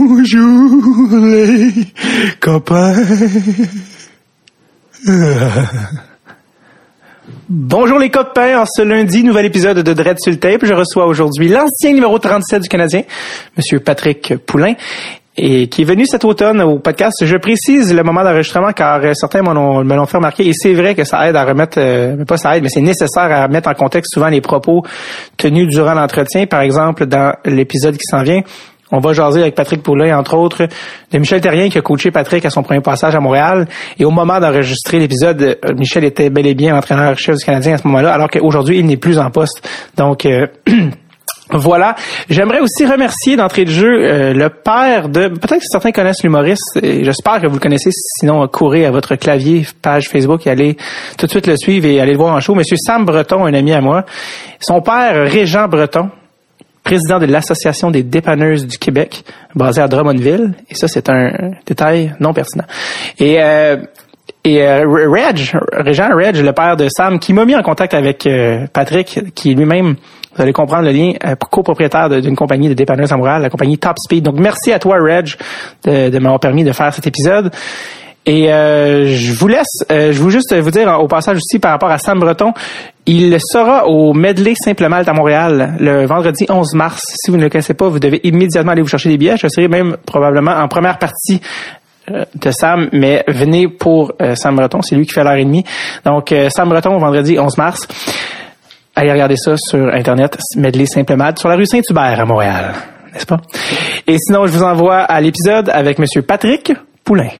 Bonjour les copains. Bonjour les copains, en ce lundi, nouvel épisode de Dread sur tape. Je reçois aujourd'hui l'ancien numéro 37 du Canadien, Monsieur Patrick Poulain, et qui est venu cet automne au podcast. Je précise le moment d'enregistrement car euh, certains me l'ont fait remarquer et c'est vrai que ça aide à remettre, euh, pas ça aide, mais c'est nécessaire à mettre en contexte souvent les propos tenus durant l'entretien. Par exemple, dans l'épisode qui s'en vient, on va jaser avec Patrick Poulain, entre autres, de Michel Terrien qui a coaché Patrick à son premier passage à Montréal. Et au moment d'enregistrer l'épisode, euh, Michel était bel et bien entraîneur-chef du Canadien à ce moment-là, alors qu'aujourd'hui, il n'est plus en poste. Donc, euh, Voilà. J'aimerais aussi remercier d'entrée de jeu euh, le père de. Peut-être que certains connaissent l'humoriste. J'espère que vous le connaissez. Sinon, courez à votre clavier, page Facebook et allez tout de suite le suivre et allez le voir en show. Monsieur Sam Breton, un ami à moi. Son père, Régent Breton, président de l'Association des dépanneuses du Québec, basé à Drummondville. Et ça, c'est un détail non pertinent. Et euh, et euh, Reg, Régent Reg, le père de Sam, qui m'a mis en contact avec euh, Patrick, qui lui-même, vous allez comprendre le lien, euh, copropriétaire d'une compagnie de dépanneuses à Montréal, la compagnie Top Speed. Donc merci à toi, Reg, de, de m'avoir permis de faire cet épisode. Et euh, je vous laisse, euh, je veux juste vous dire au passage aussi par rapport à Sam Breton, il sera au Medley Simple Malte à Montréal le vendredi 11 mars. Si vous ne le connaissez pas, vous devez immédiatement aller vous chercher des billets. Je serai même probablement en première partie euh, de Sam, mais venez pour Sam Breton, c'est lui qui fait l'heure et demie. Donc Sam Breton, vendredi 11 mars. Allez regarder ça sur Internet, Medley Simple Malte, sur la rue Saint-Hubert à Montréal, n'est-ce pas? Et sinon, je vous envoie à l'épisode avec Monsieur Patrick Poulain.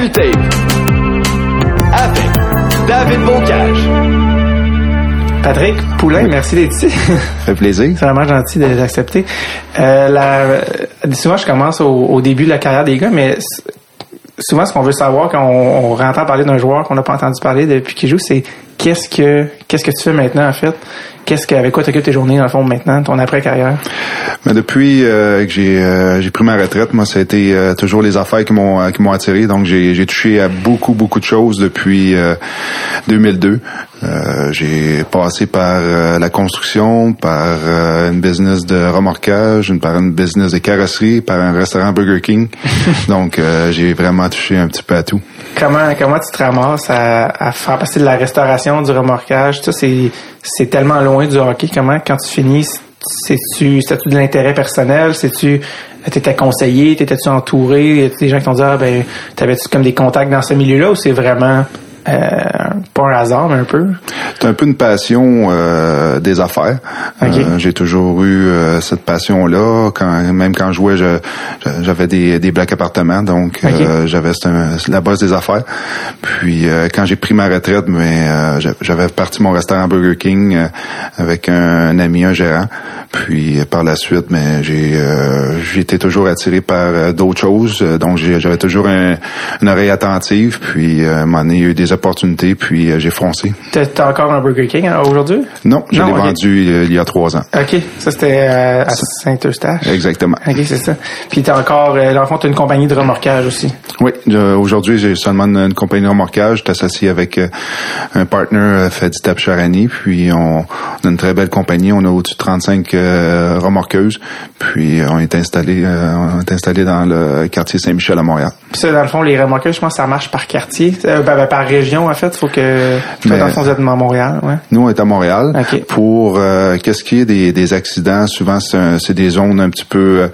Avec David Bocage. Patrick Poulain, merci d'être ici. Ça fait plaisir. C'est vraiment gentil d'accepter. Euh, la, souvent, je commence au, début de la carrière des gars, mais souvent, ce qu'on veut savoir quand on, on entend parler d'un joueur qu'on n'a pas entendu parler depuis qu'il joue, c'est qu'est-ce que qu'est-ce que tu fais maintenant en fait? Qu'est-ce que avec quoi tu occupes tes journées dans le fond maintenant, ton après carrière Mais depuis euh, que j'ai euh, j'ai pris ma retraite, moi ça a été euh, toujours les affaires qui m'ont qui m'ont attiré. Donc j'ai j'ai touché à beaucoup beaucoup de choses depuis 2002. j'ai passé par la construction, par une business de remorquage, par une business de carrosserie, par un restaurant Burger King. Donc j'ai vraiment touché un petit peu à tout. Comment comment tu te ramasses à, à faire passer de la restauration, du remorquage, ça c'est tellement loin du hockey. Comment, quand tu finis, c'est-tu, de l'intérêt personnel? C'est-tu, t'étais conseillé? T'étais-tu entouré? Des gens qui t'ont dit, ah, ben, t'avais-tu comme des contacts dans ce milieu-là ou c'est vraiment euh, pas un hasard, mais un peu. C'est un peu une passion euh, des affaires. Euh, j'ai toujours eu cette passion-là. Quand même quand je jouais, j'avais des, des blocs appartements, donc j'avais la base des affaires. Puis quand j'ai pris ma retraite, mais j'avais parti mon restaurant Burger King avec un, ami, un gérant. Puis par la suite, mais j'ai j'étais toujours attiré par d'autres choses. Donc j'avais toujours une oreille attentive. Puis un donné, il y a eu des puis euh, j'ai foncé. T'as encore un Burger King hein, aujourd'hui? Non, je l'ai vendu euh, il y a trois ans. OK. Ça, c'était euh, à Saint-Eustache? Exactement. OK, c'est ça. Puis t'as encore, dans le fond, t'as une compagnie de remorquage aussi? Oui. aujourd'hui, j'ai seulement une, compagnie de remorquage. Je suis associé avec un partner, Fadi Charani, puis on, a une très belle compagnie. On a au-dessus de 35 remorqueuses. Puis on est installé, on est installé dans le quartier Saint-Michel à Montréal. Puis ça, dans le fond, les remorqueuses, je pense ça marche par quartier, ben, ben, par région région, en fait? Faut que, Mais, dans le fond, vous êtes à Montréal, ouais. Nous, on est à Montréal. Pour, euh, qu'est-ce qui est des, des accidents, souvent, c'est des zones un petit peu euh,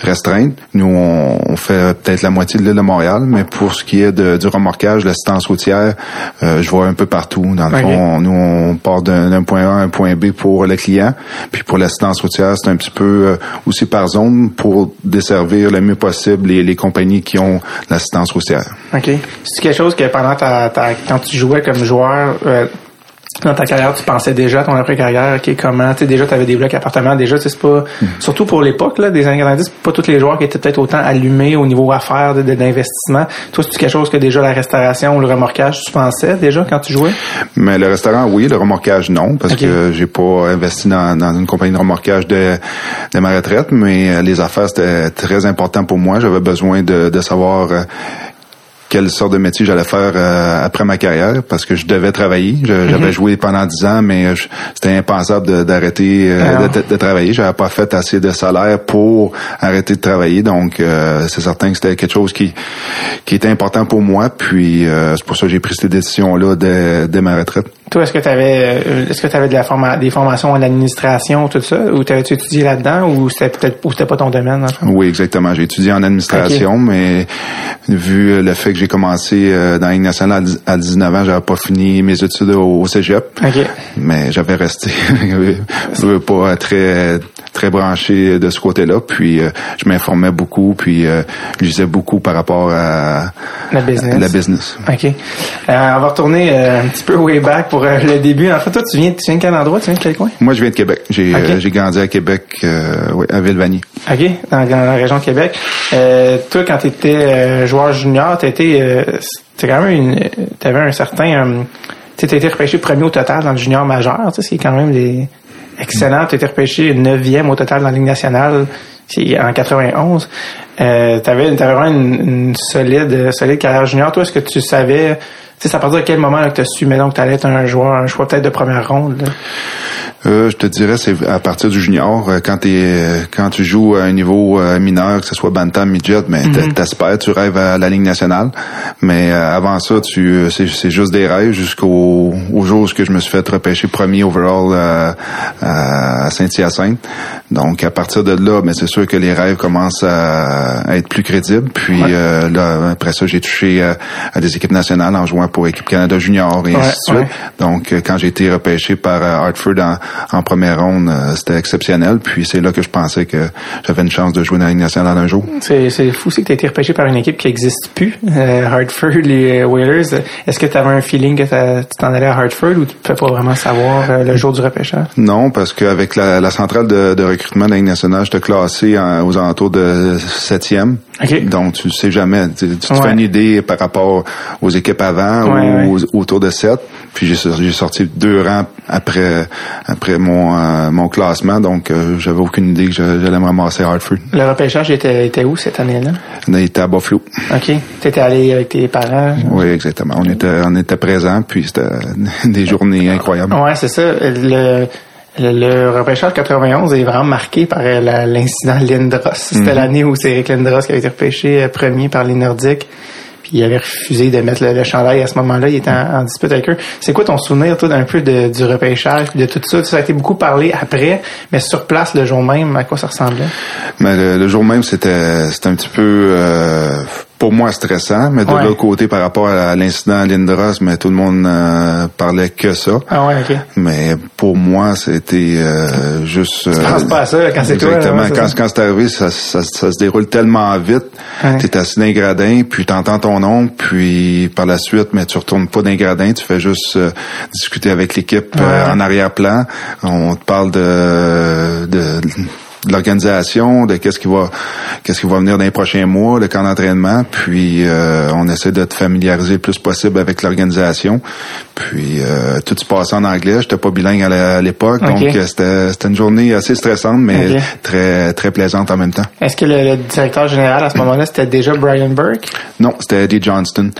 restreintes. Nous, on, fait peut-être la moitié de l'île de Montréal, mais pour ce qui est de, du remorquage, l'assistance routière, euh, je vois un peu partout. Dans le fond, nous, on part d'un point A à un point B pour le client. Puis pour l'assistance routière, c'est un petit peu euh, aussi par zone pour desservir le mieux possible les, les compagnies qui ont l'assistance routière. OK. C'est quelque chose que pendant ta, ta quand tu jouais comme joueur euh, dans ta carrière, tu pensais déjà à ton après-carrière, ok, comment, tu sais, déjà, tu avais des blocs appartements, déjà, c'est pas, hmm. surtout pour l'époque, là, des années 90, pas tous les joueurs qui étaient peut-être autant allumés au niveau affaires, d'investissement. Toi, c'est quelque chose que déjà la restauration ou le remorquage, tu pensais déjà quand tu jouais? Mais le restaurant, oui, le remorquage, non, parce que j'ai pas investi dans, une compagnie de remorquage de, de ma retraite, mais les affaires, c'était très important pour moi. J'avais besoin de, de savoir, euh, quelle sorte de métier j'allais faire euh, après ma carrière parce que je devais travailler. J'avais mhm. joué pendant dix ans, mais c'était impensable d'arrêter euh, ah de, de, travailler. J'avais pas fait assez de salaire pour arrêter de travailler. Donc, euh, c'est certain que c'était quelque chose qui qui était important pour moi. Puis, c'est pour ça que j'ai pris cette décision-là dès, dès ma retraite. Toi, est-ce que tu avais, est-ce que tu avais de la forma des formations en administration, tout ça, ou tu avais étudié là-dedans, ou c'était peut-être, ou c'était pas ton domaine? Oui, exactement. J'ai étudié en administration, mais vu le fait que j'ai commencé euh, dans la nationale à 19 ans, j'avais pas fini mes études au, cégep. Mais j'avais resté pas très très branché de ce côté-là. Puis euh, je m'informais beaucoup, puis euh, je lisais beaucoup par rapport à la business. La business. OK. on va retourner un petit peu way back pour le début. En fait, toi, tu viens, tu viens de quel endroit? Tu viens de quel coin? Moi, je viens de Québec. J'ai grandi à Québec, oui, à Villevanie. OK, dans, la région de Québec. toi, quand tu étais joueur junior, tu étais quand même une, avais un certain euh, tu été repêché premier au total dans le junior majeur, tu sais, c'est quand même des excellent. Tu été repêché neuvième au total dans la Ligue nationale en 91. Euh, tu avais, vraiment une, solide, solide carrière junior. Toi, est-ce que tu savais, sais, ça partir de quel moment que tu as su, mais donc, tu allais être un joueur, un choix peut-être de première ronde? Euh, je te dirais, c'est à partir du junior, euh, quand, es, euh, quand tu joues à un niveau mineur, que ce soit bantam, midget, mais mm t'espères, tu rêves à la Ligue nationale. Mais avant ça, tu c'est juste des rêves jusqu'au au jour où je me suis fait repêcher premier overall à Saint-Hyacinthe. Donc à partir de là, mais ben, c'est sûr que les rêves commencent à, être plus crédibles. Puis là, après ça, j'ai touché à, des équipes nationales en jouant pour équipe Canada Junior et ainsi de suite. Donc quand j'ai été repêché par Hartford en en première ronde, euh, c'était exceptionnel. Puis c'est là que je pensais que j'avais une chance de jouer dans la Ligue nationale un jour. C'est, c'est fou aussi que tu as été repêché par une équipe qui n'existe plus, euh, Hartford, les Whalers. Est-ce que tu avais un feeling que tu t'en allais à Hartford ou tu ne peux pas vraiment savoir euh, le jour du repêchage? Non, parce qu'avec la, la centrale de, de, recrutement de la Ligue nationale, j'étais classé aux alentours de septième. Donc, tu sais jamais. Tu, te fais une idée par rapport aux équipes avant ou autour de 7. Puis j'ai sorti deux rangs après après mon euh, mon classement. Donc, euh, j'avais aucune idée que j'allais me ramasser à Hartford. Le repêchage était, était où cette année-là? Il était à Buffalo. OK. Tu étais allé avec tes parents? Oui, exactement. On était on était présents, puis c'était des journées incroyables. Ouais, c'est ça. Le le, repêchage 91 est vraiment marqué par euh, l'incident Lindros. C'était mhm. l'année où c'est Eric Lindros qui avait été repêché euh, premier par les Nordiques. Il avait refusé de mettre le, chandail à ce moment-là. Il était en, dispute avec eux. C'est quoi ton souvenir, toi, d'un peu de, du repêchage de tout ça? Ça a été beaucoup parlé après, mais sur place, le jour même, à quoi ça ressemblait? Mais le, jour même, c'était c'était un petit peu... Euh, pour moi stressant, mais de l'autre côté, par rapport à l'incident Lindros, mais tout le monde euh, parlait que ça. Ah ouais, ok. Mais pour moi, c'était euh, juste. Tu penses pas à ça quand c'est toi. Exactement. quand, quand c'est arrivé, ça, ça, ça, se déroule tellement vite. Tu T'es assis dans les gradins, puis t'entends ton nom, puis par la suite, mais tu retournes pas dans les gradins, tu fais juste euh, discuter avec l'équipe en arrière-plan. On te parle de, de de l'organisation, de qu'est-ce qui va qu'est-ce qui va venir dans les prochains mois, le camp d'entraînement, puis euh, on essaie de te familiariser le plus possible avec l'organisation. Puis euh, tout se passait en anglais, j'étais pas bilingue à l'époque, donc euh, c'était c'était une journée assez stressante mais très très plaisante en même temps. Est-ce que le, directeur général à ce moment-là c'était déjà Brian Burke? Non, c'était Eddie Johnston.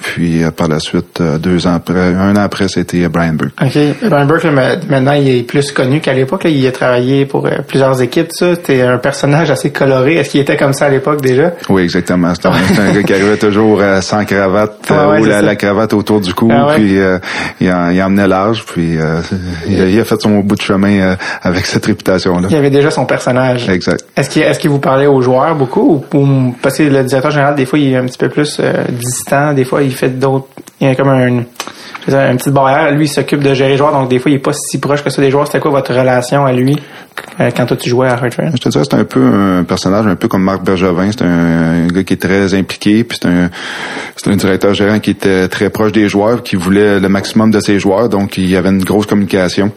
Puis par la suite deux ans après, un an après c'était Brian Burke. Brian Burke maintenant il est plus connu qu'à l'époque, il a travaillé pour plusieurs équipes tu T'es un personnage assez coloré. Est-ce qu'il était comme ça à l'époque déjà? Oui, exactement. C'était un, gars qui arrivait toujours euh, sans cravate euh, ou la, cravate autour du cou, ah puis euh, il, en, il emmenait large, puis il, a, fait son bout de chemin avec cette réputation-là. Il avait déjà son personnage. Exact. Est-ce qu'il vous parlait aux joueurs beaucoup ou, parce que le directeur général des fois il est un petit peu plus distant, des fois il fait d'autres, il y a comme un une petite barrière. Lui, il s'occupe de gérer les joueurs, donc des fois, il est pas si proche que ça des joueurs. C'était quoi votre relation à lui euh, quand toi, tu jouais à Hartford? Je te dirais, c'est un peu un personnage un peu comme Marc Bergevin. C'est un, gars qui est très impliqué, puis c'est un, c'est un directeur gérant qui était très proche des joueurs, qui voulait le maximum de ses joueurs, donc il y avait une grosse communication.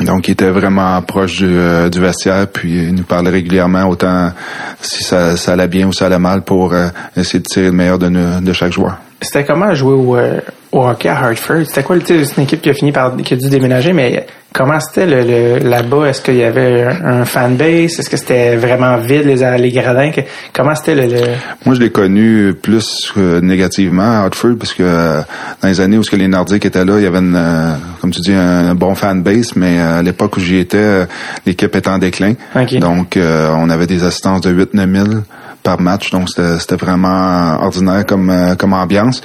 Donc, il était vraiment proche du, euh, vestiaire, puis il nous parlait régulièrement, autant si ça, allait bien ou ça allait mal, pour euh, essayer de tirer le meilleur de, de chaque joueur. C'était comment jouer au, au hockey à Hartford? C'était quoi, c'est une équipe qui a fini par, qui a dû déménager, mais comment c'était le, là-bas? Est-ce qu'il y avait un, fanbase? Est-ce que c'était vraiment vide, les, les gradins? comment c'était le, Moi, je l'ai connu plus euh, négativement à Hartford, parce que euh, dans les années où que les Nordiques étaient là, il y avait, une, euh, comme tu dis, un, bon fanbase, mais à l'époque où j'y étais, l'équipe était en déclin. Donc, on avait des assistances de 8-9 000 par match, donc c'était vraiment ordinaire comme, comme ambiance.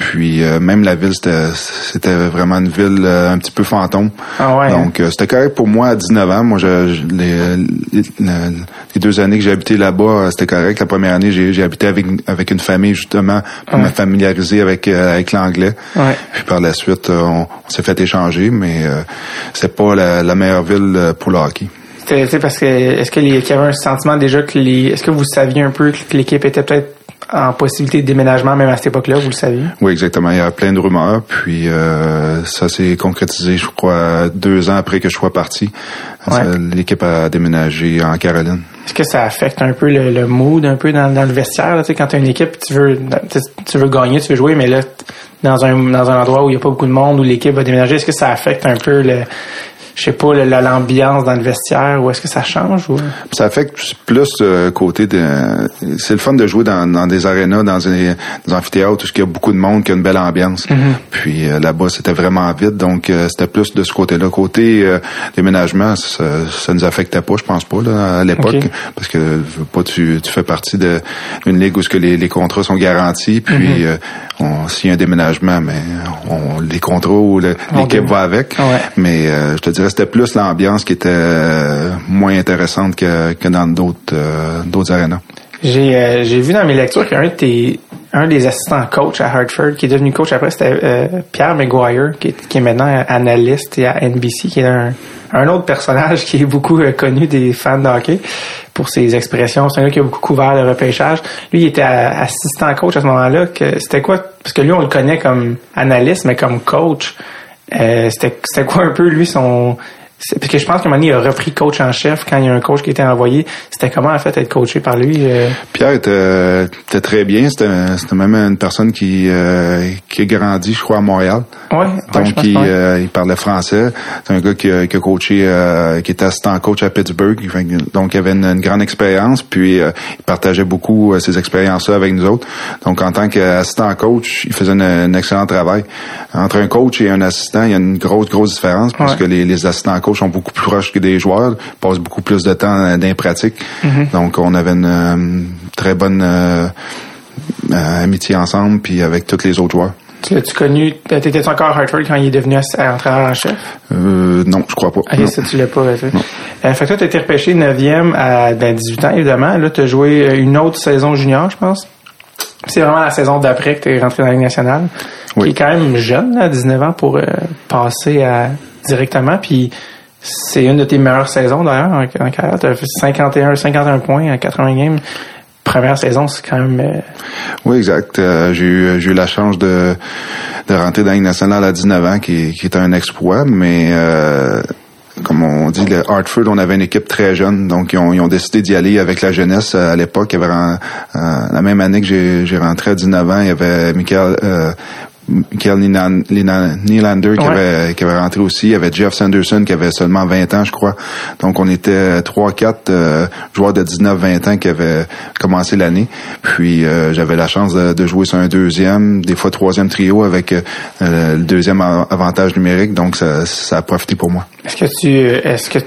Puis euh, même la ville, c'était vraiment une ville euh, un petit peu fantôme. Ah ouais, Donc euh, c'était correct pour moi à 19 ans. Moi, je, les, les, deux années que j'ai habité là-bas, c'était correct. La première année, j'ai habité avec avec une famille justement pour me familiariser avec avec l'anglais. Ouais. Puis par la suite, on, s'est fait échanger, mais c'est pas la, meilleure ville pour le hockey. C'était parce que est-ce qu'il y avait un sentiment déjà que les est-ce que vous saviez un peu que l'équipe était peut-être en possibilité de déménagement même à cette époque-là, vous le saviez? Oui, exactement. Il y a plein de rumeurs, puis euh, ça s'est concrétisé, je crois, deux ans après que je sois parti. L'équipe a déménagé en Caroline. Est-ce que ça affecte un peu le, mood, un peu dans, le vestiaire? Là, quand tu as une équipe, tu veux, tu veux gagner, tu veux jouer, mais là, dans un, dans un endroit où il n'y a pas beaucoup de monde, où l'équipe va déménager, est-ce que ça affecte un peu le, je sais pas, l'ambiance dans le vestiaire ou est-ce que ça change ou? Ça affecte plus le côté de. C'est le fun de jouer dans, dans des arénas, dans des, des amphithéâtres où il y a beaucoup de monde, qui a une belle ambiance. Mm-hmm. Puis euh, là-bas, c'était vraiment vite, donc euh, c'était plus de ce côté-là. Côté euh, déménagement, ça, ça nous affectait pas, je pense pas là, à l'époque, parce que pas tu, tu fais partie d'une ligue où ce que les, les, contrats sont garantis, puis mm-hmm. s'il y a un déménagement, mais on, les contrats ou l'équipe va avec. Mais je te dirais plus l'ambiance qui était euh, moins intéressante que, que dans d'autres euh, d'autres arénas. J'ai euh, j'ai vu dans mes lectures qu'un de un des assistants coach à Hartford qui est devenu coach après c'était Pierre McGuire qui est, qui est maintenant analyste à NBC qui est un, un autre personnage qui est beaucoup connu des fans de hockey pour ses expressions. C'est un gars qui a beaucoup couvert le repêchage. Lui, il était assistant coach à ce moment-là. C'était quoi? Parce que lui, on le connaît comme analyste, mais comme coach. Euh, c'était quoi un peu lui son parce que je pense donné, il a repris coach en chef quand il y a un coach qui était envoyé. C'était comment, en fait, être coaché par lui? Euh? Pierre était, était, très bien. C'était même une personne qui, euh, qui a grandi, je crois, à Montréal. Ouais, Donc, il, euh, il, parlait français. C'est un gars qui, qui a coaché, qui était assistant coach à Pittsburgh. Donc, il avait une, grande expérience. Puis, il partageait beaucoup ses expériences-là avec nous autres. Donc, en tant qu'assistant coach, il faisait un excellent travail. Entre un coach et un assistant, il y a une grosse, grosse différence parce que les, les assistants coach sont beaucoup plus proches que des joueurs, passent beaucoup plus de temps dans les pratiques. Mm-hmm. Donc, on avait une euh, très bonne euh, euh, amitié ensemble, puis avec tous les autres joueurs. Tu l'as-tu connu, t'étais encore à Hartford quand il est devenu entraîneur en chef? Euh, non, je crois pas. Ah, ça, tu l'as pas, fait. Euh, fait que toi, t'as été repêché 9e à 18 ben, ans, évidemment. Là, t'as joué une autre saison junior, je pense. C'est vraiment la saison d'après que t'es rentré dans la Ligue nationale. Oui. Qui est quand même jeune, à 19 ans, pour passer à directement. Puis c'est une de tes meilleures saisons d'ailleurs en, carrière. Tu as fait 51, 51 points en 80 games. Première saison, c'est quand même. Euh, oui, exact. Euh, j'ai eu j'ai eu la chance de de rentrer dans la nationale à 19 ans, qui, qui un exploit, mais euh, comme on dit, le Hartford, on avait une équipe très jeune, donc ils ont, décidé d'y aller avec la jeunesse à l'époque. Il y avait la même année que j'ai rentré à 19 ans, il y avait Michael Michael Nylander qui, avait, qui avait rentré aussi. Il y avait Jeff Sanderson qui avait seulement 20 ans, je crois. Donc, on était 3-4 euh, joueurs de 19-20 ans qui avaient commencé l'année. Puis, euh, j'avais la chance de, jouer sur un deuxième, des fois troisième trio avec euh, le deuxième avantage numérique. Donc, ça, ça a profité pour moi. Est-ce que tu... Est-ce que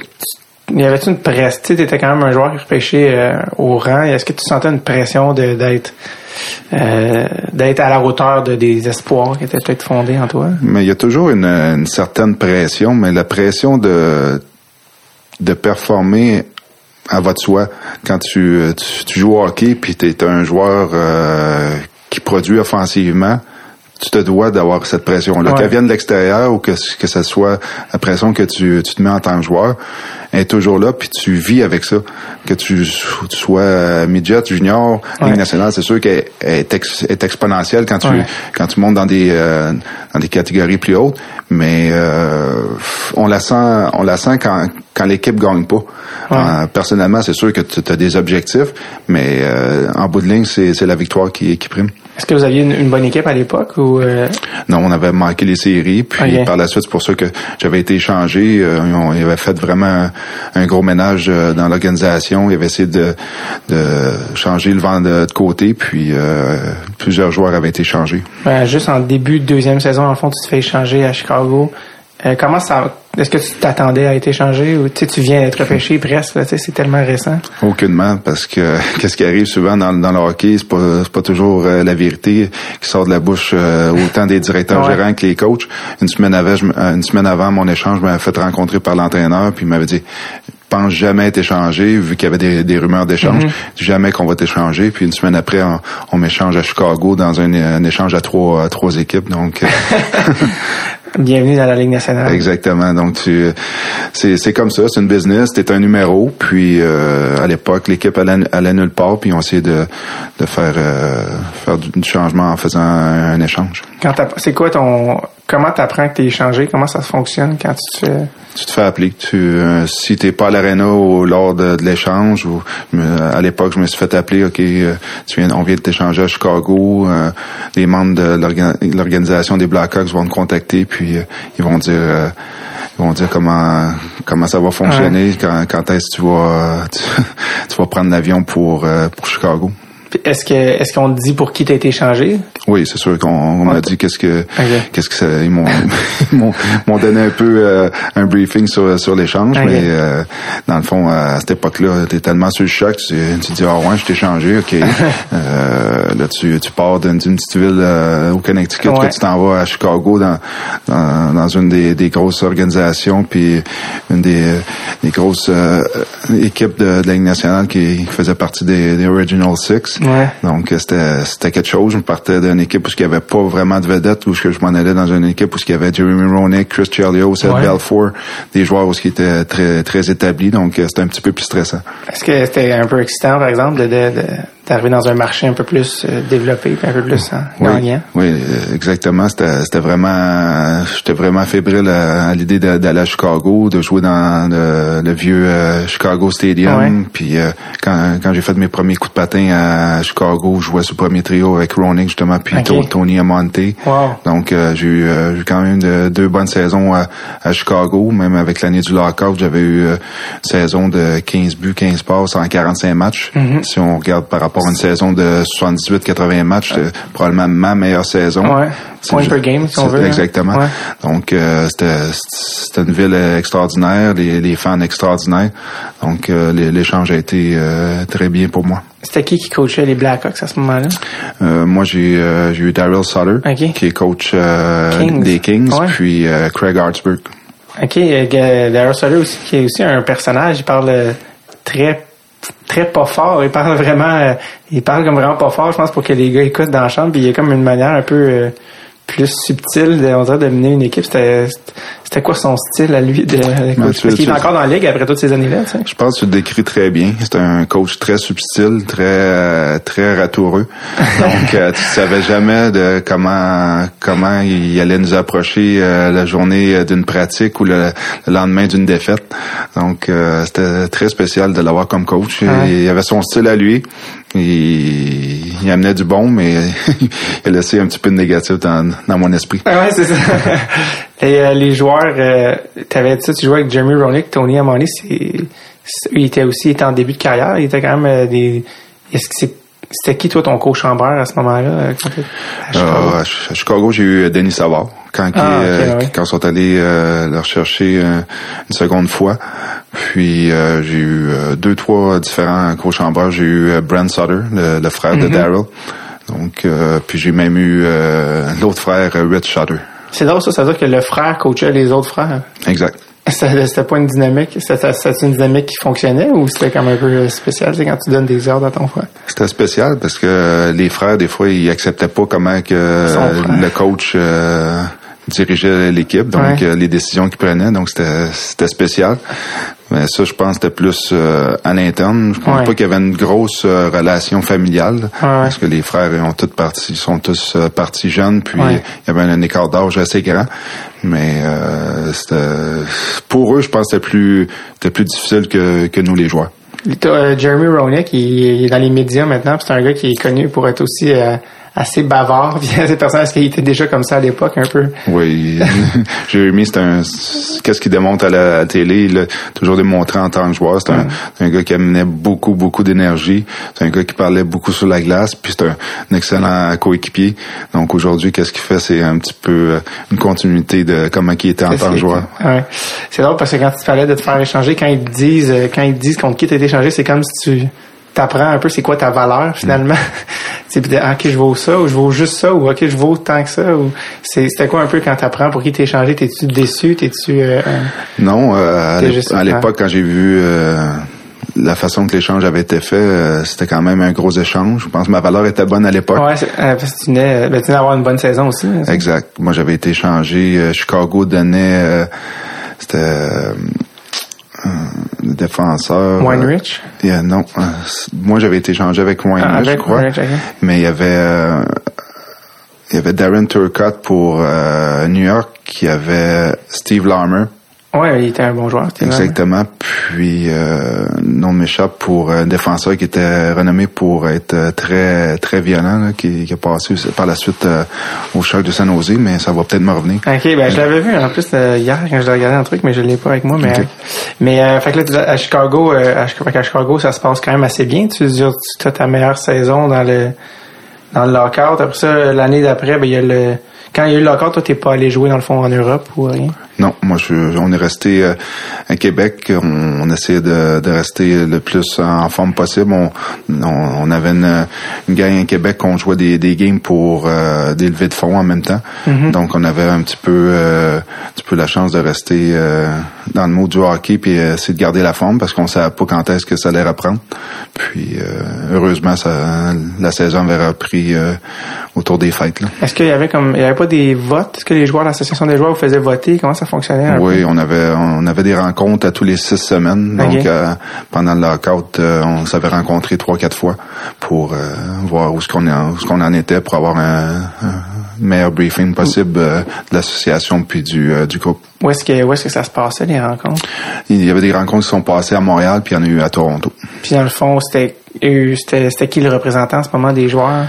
y avait-tu une pression? Tu étais quand même un joueur qui repêchait au rang. Est-ce que tu sentais une pression d'être euh, d'être à la hauteur de des espoirs qui étaient peut-être fondés en toi? Mais il y a toujours une, certaine pression, mais la pression de de performer à votre soi quand tu, tu, joues au hockey puis tu es un joueur euh, qui produit offensivement tu te dois d'avoir cette pression-là. Qu'elle vienne de l'extérieur ou que, que ce soit la pression que tu, tu te mets en tant que joueur, elle est toujours là, puis tu vis avec ça. Que tu, sois euh, midget, junior, Ligue nationale, c'est sûr qu'elle est, est, exponentielle quand tu quand tu montes dans des euh, dans des catégories plus hautes, mais euh, on la sent on la sent quand quand l'équipe gagne pas. Euh, personnellement, c'est sûr que tu as des objectifs, mais en bout de ligne, c'est la victoire qui, qui prime. Est-ce que vous aviez une, bonne équipe à l'époque ou euh? Non, on avait manqué les séries. Puis par la suite, c'est pour ça que j'avais été échangé. Euh, on, avait fait vraiment un gros ménage euh, dans l'organisation. Il avait essayé de, changer le vent de, côté. Puis plusieurs joueurs avaient été échangés. Ben, juste en début de deuxième saison, en fond, tu te fais échanger à Chicago. Euh, comment ça est-ce que tu t'attendais à être échangé ou tu viens d'être repêché presque c'est tellement récent? Aucunement parce que qu'est-ce qui arrive souvent dans, dans le hockey c'est pas pas toujours euh, la vérité qui sort de la bouche euh, autant des directeurs gérants que les coachs une semaine avant une semaine avant mon échange je m'avais fait rencontrer par l'entraîneur puis il m'avait dit pense jamais être échangé vu qu'il y avait des, rumeurs d'échange. Mm-hmm. Jamais qu'on va t'échanger. Puis une semaine après, on, m'échange à Chicago dans un, échange à trois, trois équipes. Donc Bienvenue dans la Ligue nationale. Exactement. Donc tu, c'est, c'est comme ça, c'est une business. T'es un numéro. Puis euh, à l'époque, l'équipe allait, allait nulle part. Puis on essayait de, de faire euh, faire du changement en faisant un, échange. Quand c'est quoi ton comment t'apprends que t'es échangé? Comment ça fonctionne quand tu te fais tu te fais appeler. Tu, euh, si t'es pas à l'aréna ou lors de, l'échange, ou à l'époque, je me suis fait appeler. Ok, euh, tu viens, on vient de t'échanger à Chicago. Euh, les membres de l'organisation des Blackhawks vont te contacter, puis ils vont dire, ils vont dire comment comment ça va fonctionner, quand, quand est-ce que tu vas tu, vas prendre l'avion pour pour Chicago. Est-ce que est-ce qu'on te dit pour qui t'as été changé? Oui, c'est sûr qu'on m'a dit qu'est-ce que qu'est-ce que ça, ils m'ont m'ont donné un peu euh, un briefing sur sur l'échange, mais euh, dans le fond à cette époque-là, t'es tellement sur le choc, tu, tu dis ah ouais, je t'ai changé, ok. euh, là tu tu pars d'une petite ville euh, au Connecticut, que tu t'en vas à Chicago dans, dans, dans une des, des grosses organisations, puis une des des grosses équipes de, de, la Ligue nationale qui, qui faisait partie des, des Original Six. Donc c'était c'était quelque chose. Je partais d'une équipe où il n'y avait pas vraiment de vedettes, où je m'en allais dans une équipe où il y avait Jeremy Roenick, Chris Chelios, Seth Belfour, des joueurs qui étaient très très établis. Donc c'était un petit peu plus stressant. Est-ce que c'était un peu excitant, par exemple, de, de, de d'arriver dans un marché un peu plus euh, développé, un peu plus hein, gagnant. Oui, euh, exactement. C'était vraiment, j'étais vraiment fébrile à, l'idée d'aller à Chicago, de jouer dans le, vieux euh, Chicago Stadium. Puis quand, quand j'ai fait mes premiers coups de patin à Chicago, je jouais le premier trio avec Ronick justement, puis Tony Amonte. Donc j'ai eu, quand même deux bonnes saisons à, Chicago, même avec l'année du lockout, j'avais eu une saison de 15 buts, 15 passes en 45 matchs. Mm-hmm. Si on regarde par rapport pour une saison de 78-80 matchs, c'est probablement ma meilleure saison. Ouais. Point per game, si on veut. Hein. Exactement. Donc, euh, c'était une ville extraordinaire, les, les fans extraordinaires. Donc, euh, l'échange a été euh, très bien pour moi. C'était qui qui coachait les Blackhawks à ce moment-là? Euh, moi, j'ai eu Daryl Sutter, qui est coach des Kings, puis Craig Artsburg. OK. Daryl Sutter aussi, qui est aussi un personnage. Il parle très très pas fort. Il parle vraiment, euh, il parle comme vraiment pas fort, je pense, pour que les gars écoutent dans la chambre. Puis il y a comme une manière un peu euh, plus subtile, de, on dirait, de mener une équipe. C'était, quoi son style à lui? De, Parce qu'il est encore dans la ligue après toutes ces années-là. Je pense que tu le décris très bien. C'est un coach très subtil, très euh, très ratoureux. Donc euh, tu savais jamais de comment comment il allait nous approcher euh, la journée d'une pratique ou le, lendemain d'une défaite. Donc c'était très spécial de l'avoir comme coach. Il avait son style à lui. Il, il amenait du bon, mais il a laissé un petit peu de négatif dans, dans mon esprit. Ah ouais, c'est ça. Et euh, les joueurs, euh, avais dit ça, tu jouais avec Jeremy Roenick, Tony Amoni, c'est, il était aussi était en début de carrière, il était quand même euh, des. Est-ce que c'est c'était qui, toi, ton coach en à ce moment-là? Euh, à Chicago, j'ai eu Denis Savard. Quand, ah, quand ils sont allés le rechercher une seconde fois. Puis j'ai eu deux, trois différents coachs en J'ai eu Brent Sutter, le, frère de mm-hmm. Daryl. Donc, puis j'ai même eu l'autre frère, Rich Sutter. C'est drôle, ça, ça veut dire que le frère coachait les autres frères. Exact. C'était pas une dynamique, c'était une dynamique qui fonctionnait ou c'était comme un peu spécial, c'est quand tu donnes des ordres à ton frère? C'était spécial parce que les frères, des fois, ils acceptaient pas comment que le coach euh, dirigeait l'équipe, donc euh, les décisions qu'il prenait, donc c'était spécial. Mais ça, je pense, c'était plus euh, à l'interne. Je pense pas qu'il y avait une grosse euh, relation familiale, parce que les frères ont tous partis, sont tous partis jeunes, puis il y avait un, écart d'âge assez grand. Mais c'était pour eux, je pense, c'était plus, c'était plus difficile que, que nous les joueurs. Jeremy Roenick, il, est dans les médias maintenant. C'est un gars qui est connu pour être aussi assez bavard, puis assez personnel. Est-ce qu'il était déjà comme ça à l'époque, un peu? Oui. Jérémy, c'est un, qu'est-ce qu'il démontre à la télé? Il a toujours démontré en tant que joueur. C'est un, un, gars qui amenait beaucoup, beaucoup d'énergie. C'est un gars qui parlait beaucoup sur la glace, puis c'est un, excellent coéquipier. Donc aujourd'hui, qu'est-ce qu'il fait? C'est un petit peu euh, une continuité de comment il était en tant que joueur. Ouais. C'est drôle parce que quand tu parlais de te faire échanger, quand ils disent, euh, quand ils disent contre qui t'es échangé, c'est comme si tu t'apprends un peu c'est quoi ta valeur finalement. tu sais, ok je vaux ça ou je vaux juste ça ou ok je vaux tant que ça ou c'était quoi un peu quand t'apprends pour qui t'es échangé, t'es-tu déçu, t'es-tu euh, Non, euh, à l'époque quand j'ai vu euh, la façon que l'échange avait été fait, c'était quand même un gros échange. Je pense que ma valeur était bonne à l'époque. Ouais, parce que tu venais, ben, tu venais avoir une bonne saison aussi. Hein, exact. Moi, j'avais été échangé. Chicago donnait, c'était le défenseur. Weinrich? Euh, non. Euh, moi, j'avais été changé avec Weinrich, ah, je crois. Mais il y avait... Euh, il y avait Darren Turcotte pour New York, qui avait Steve Larmer. Ouais, il était un bon joueur. Exactement. Puis euh, non m'échappe pour un défenseur qui était renommé pour être euh, très très violent, qui, qui, a passé par la suite euh, au choc de San Jose, mais ça va peut-être me revenir. Ok, ben je l'avais vu en plus euh, hier quand je regardais un truc, mais je l'ai pas avec moi. Mais mais fait que là à Chicago, à, à, Chicago, ça se passe quand même assez bien. Tu veux tu as ta meilleure saison dans le dans le lockout. Après ça, l'année d'après, ben il y a le quand il y a eu le lockout, toi t'es pas allé jouer dans le fond en Europe ou rien? Non, moi je, on est resté euh, à Québec. On, on essayait de, de, rester le plus en forme possible. On, on, avait une, une gang à Québec, on jouait des, des games pour euh, des levées de fonds en même temps. Mm-hmm. Donc on avait un petit peu, euh, un petit peu la chance de rester euh, dans le mot du hockey puis essayer de garder la forme parce qu'on savait pas quand est-ce que ça allait reprendre. Puis heureusement, ça, la saison avait repris autour des fêtes. Est-ce qu'il y avait comme, il y avait pas des votes? Est-ce que les joueurs, l'association des joueurs, vous faisaient voter? Comment ça fonctionnait Oui, on avait on avait des rencontres à tous les six semaines. Donc euh, pendant le lockout, euh, on s'avait rencontré trois quatre fois pour euh, voir où ce qu'on ce qu'on en était pour avoir un, meilleur briefing possible de l'association puis du du groupe. Où est-ce que où est-ce que ça se passait les rencontres? Il y avait des rencontres qui sont passées à Montréal puis il y en a eu à Toronto. Puis dans le fond, c'était c'était qui le représentant en ce moment des joueurs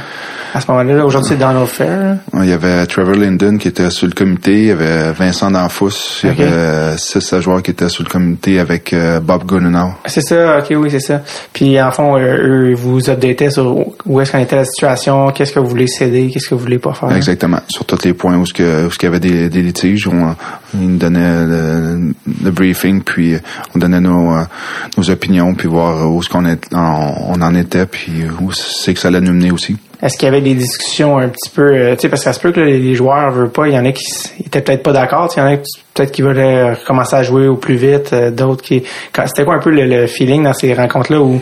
à ce moment-là? Aujourd'hui, c'est Donald Fair. Il y avait Trevor Linden qui était sur le comité. Il y avait Vincent Danfous. Il y avait six joueurs qui étaient sur le comité avec euh, Bob Gunnar. C'est ça, ok, oui, c'est ça. Puis, en fond, eux, vous updatez sur où est-ce qu'en était la situation, qu'est-ce que vous voulez céder, qu'est-ce que vous voulez pas faire. Exactement. Sur tous les points où, ce que, où il y avait des, des litiges, on, ils nous donnaient le, briefing, puis on donnait nos, euh, nos opinions, puis voir où ce qu'on est, on, en était, puis où c'est que ça allait nous mener aussi. Est-ce qu'il y avait des discussions un petit peu, euh, tu sais, parce que ça se peut que les joueurs veulent pas, il y en a qui étaient peut-être pas d'accord, il y en a peut-être qui voulaient recommencer à jouer au plus vite, euh, d'autres qui, c'était quoi un peu le, feeling dans ces rencontres-là où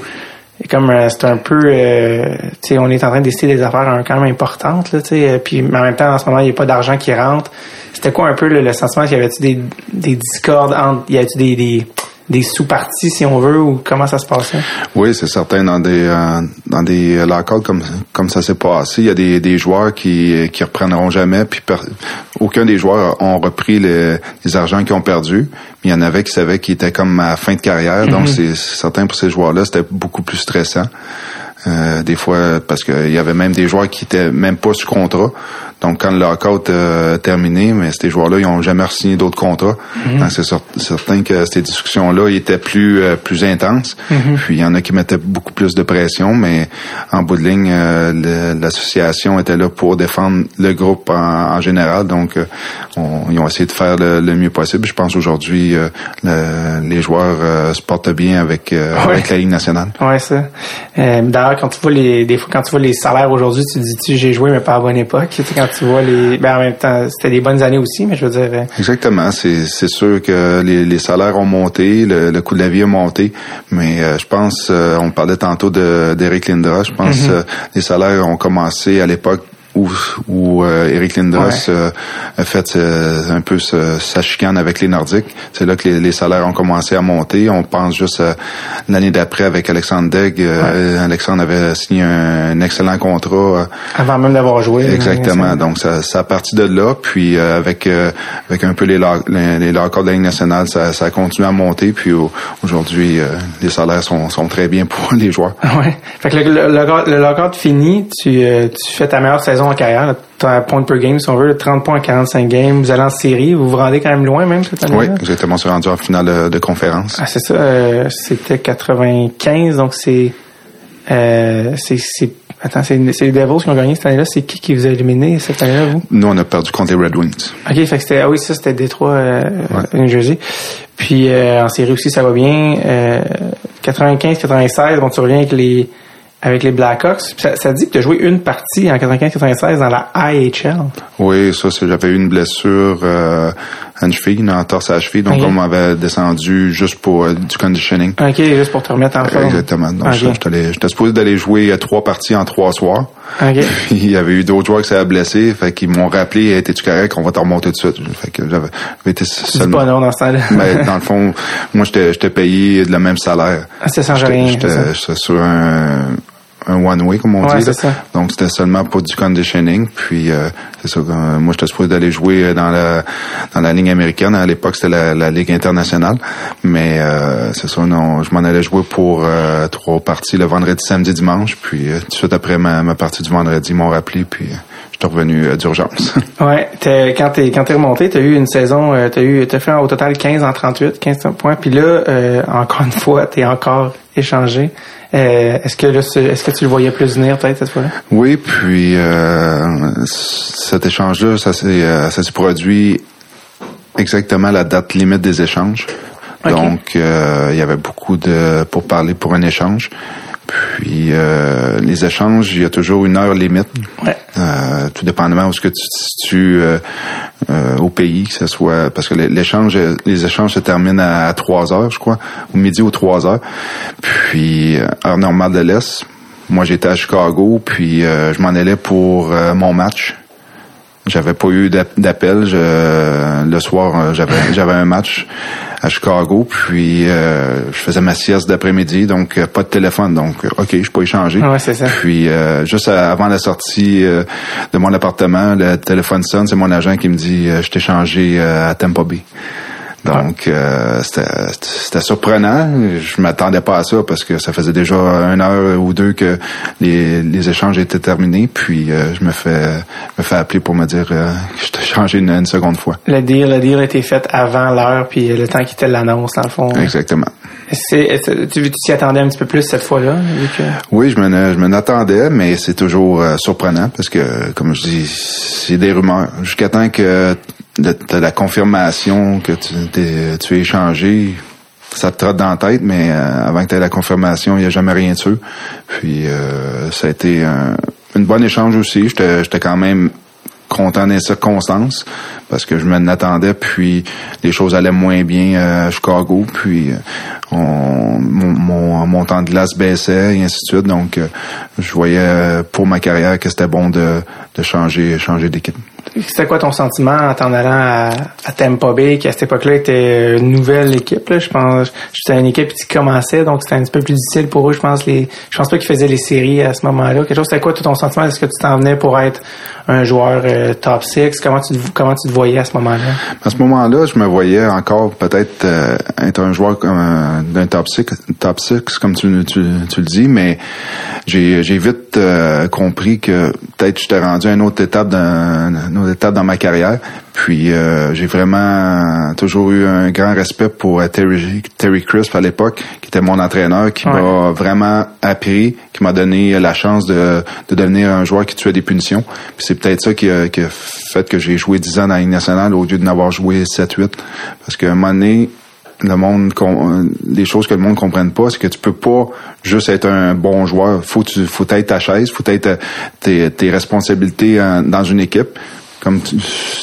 comme euh, c'est un peu tu sais on est en train de décider des affaires quand même importantes là tu sais puis en même temps en ce moment il n'y a pas d'argent qui rentre c'était quoi un peu le, sentiment qu'il y avait-tu des, des discordes entre y avait-tu des, des des sous-parties, si on veut, ou comment ça se passait? Oui, c'est certain. Dans des euh, dans des locales comme comme ça s'est passé, il y a des, des joueurs qui qui reprendront jamais, puis aucun des joueurs ont repris les, les argents qu'ils ont perdus. Mais il y en avait qui savaient qu'ils étaient comme à fin de carrière, donc mhm. c'est certain pour ces joueurs-là, c'était beaucoup plus stressant. Euh, des fois, parce qu'il y avait même des joueurs qui étaient même pas sous contrat. Donc, quand le lockout a terminé, mais ces joueurs-là, ils ont jamais signé d'autres contrats. Mhm. C'est certain que ces discussions-là étaient plus euh, plus intenses. Mhm. Puis, il y en a qui mettaient beaucoup plus de pression, mais en bout de ligne, euh, l'association était là pour défendre le groupe en, général. Donc, ils ont essayé de faire le, mieux possible. Je pense aujourd'hui, les joueurs se portent bien avec, avec la Ligue nationale. Ouais, ça quand tu vois les, des fois, quand tu vois les salaires aujourd'hui, tu te dis, tu j'ai joué, mais pas à bonne époque. Tu sais, quand tu vois les, ben, en même temps, c'était des bonnes années aussi, mais je veux dire. Euh, Exactement. C'est, c'est sûr que les, les salaires ont monté, le, coût de la vie a monté, mais euh, je pense, euh, on parlait tantôt de, d'Eric Lindra, je pense, mm-hmm. les salaires ont commencé à l'époque où, où euh, Eric Lindros euh, a fait un peu sa chicane avec les Nordiques. C'est là que les, salaires ont commencé à monter. On pense juste l'année d'après avec Alexandre Degg. Alexandre avait signé un, excellent contrat. Avant même d'avoir joué. Exactement. Donc ça, ça a parti de là. Puis avec avec un peu les, les, les de la Ligue nationale, ça, ça a continué à monter. Puis aujourd'hui, les salaires sont, sont très bien pour les joueurs. Ouais. Fait que le, le, le, fini, tu, tu fais ta meilleure saison en carrière, un point per game, si on veut, 30 points en 45 games, vous allez en série, vous vous rendez quand même loin même cette année Oui, exactement, on rendu en finale de, conférence. Ah, c'est ça, euh, c'était 95, donc c'est... Euh, c'est Attends, c'est les Devils qui ont gagné cette année-là. C'est qui qui vous a éliminé cette année-là, vous? Nous, on a perdu contre les Red Wings. OK, fait que c'était, ah oui, ça, c'était Détroit, euh, New Jersey. Puis, euh, en série aussi, ça va bien. Euh, 95-96, bon, tu reviens avec les, avec les Blackhawks. Ça, ça dit que tu as joué une partie en 95-96 dans la IHL. Oui, ça, c'est j'avais eu une blessure euh, à une cheville, une torse à la cheville, donc on m'avait descendu juste pour euh, du conditioning. OK, juste pour te remettre en forme. Exactement. Donc j'étais supposé d'aller jouer trois parties en trois soirs. OK. Puis il y avait eu d'autres joueurs qui s'avaient blessé, fait qu'ils m'ont rappelé "Étais-tu correct? On va te remonter tout de suite." Fait que j'avais été seulement pas non dans ce temps-là. Mais dans le fond, moi j'étais j'étais payé de le même salaire. Ah, ça change rien. J'étais sur un un one-way, comme on dit. Donc, c'était seulement pour du conditioning. Puis, euh, c'est ça. Euh, moi, j'étais supposé d'aller jouer dans la dans la ligne américaine. À l'époque, c'était la, la, ligue internationale. Mais euh, c'est ça, non, je m'en allais jouer pour trois parties le vendredi, samedi, dimanche. Puis, tout de suite après ma, ma partie du vendredi, ils m'ont rappelé. Puis, j'étais revenu d'urgence. ouais. quand t'es quand t'es remonté, t'as eu une saison, t'as eu t'as fait au total 15 en 38, 15 points. Puis là, encore une fois, t'es encore échangé. Euh, est-ce que est-ce que tu le voyais plus venir peut-être cette fois-là? Oui, puis euh, cet échange-là, ça s'est euh, ça s'est produit exactement à la date limite des échanges. Donc il y avait beaucoup de pour parler pour un échange. Puis euh, les échanges, il y a toujours une heure limite. Ouais. Euh, tout dépendamment où ce que tu te situes euh, euh, au pays, que ce soit parce que l'échange, les échanges se terminent à, trois heures, je crois, au midi ou trois heures. Puis heure normale de l'Est. Moi, j'étais à Chicago, puis je m'en allais pour mon match. J'avais pas eu d'appel. Le soir, j'avais j'avais un match à Chicago, puis euh, je faisais ma sieste d'après-midi, donc euh, pas de téléphone, donc euh, ok, je peux échanger. Ouais, c'est ça. Puis juste avant la sortie de mon appartement, le téléphone sonne, c'est mon agent qui me dit je t'ai changé à Tampa Bay. Donc, euh, c'était surprenant. Je m'attendais pas à ça parce que ça faisait déjà une heure ou deux que les, les échanges étaient terminés. Puis, euh, je me fais, me fais appeler pour me dire euh, que je t'ai changé une, seconde fois. Le deal, le deal a été fait avant l'heure, puis le temps qui était l'annonce, dans le fond. Exactement. C'est, tu t'y attendais un petit peu plus cette fois-là? Oui, je me, je m'en attendais, mais c'est toujours surprenant parce que, comme je dis, c'est des rumeurs. Jusqu'à temps que de, la confirmation que tu, tu es échangé, ça te trotte dans la tête, mais euh, avant que tu aies la confirmation, il n'y a jamais rien dessus. Puis euh, ça a été un, une bonne échange aussi. J'étais quand même content des circonstances parce que je m'en attendais puis les choses allaient moins bien à Chicago puis on, mon, mon, temps de glace baissait et ainsi de suite donc je voyais pour ma carrière que c'était bon de, de changer changer d'équipe. C'était quoi ton sentiment en t'en allant à, à Tampa Bay, qui à cette époque-là était une nouvelle équipe? Là? Je pense c'était une équipe qui commençait, donc c'était un petit peu plus difficile pour eux. Je pense les, je pense pas qu'ils faisaient les séries à ce moment-là. Quelque chose, c'était quoi tout ton sentiment? Est-ce que tu t'en venais pour être un joueur euh, top 6? Comment tu, comment tu te voyais à ce moment-là? À ce moment-là, je me voyais encore peut-être euh, être un joueur d'un top 6, top 6, comme tu, tu, le dis, mais j'ai, j'ai vite euh, compris que peut-être j'étais rendu à une autre étape dans une étape dans ma carrière. Puis euh, j'ai vraiment toujours eu un grand respect pour euh, Terry, Terry Crisp à l'époque, qui était mon entraîneur, qui m'a vraiment appris, qui m'a donné la chance de, de devenir un joueur qui tuait des punitions. Puis c'est peut-être ça qui a, qui a, fait que j'ai joué 10 ans dans la Ligue nationale au lieu de n'avoir joué 7-8. Parce qu'à un moment donné, le monde les choses que le monde comprenne pas c'est que tu peux pas juste être un bon joueur faut tu faut être ta chaise faut être tes, tes responsabilités dans une équipe comme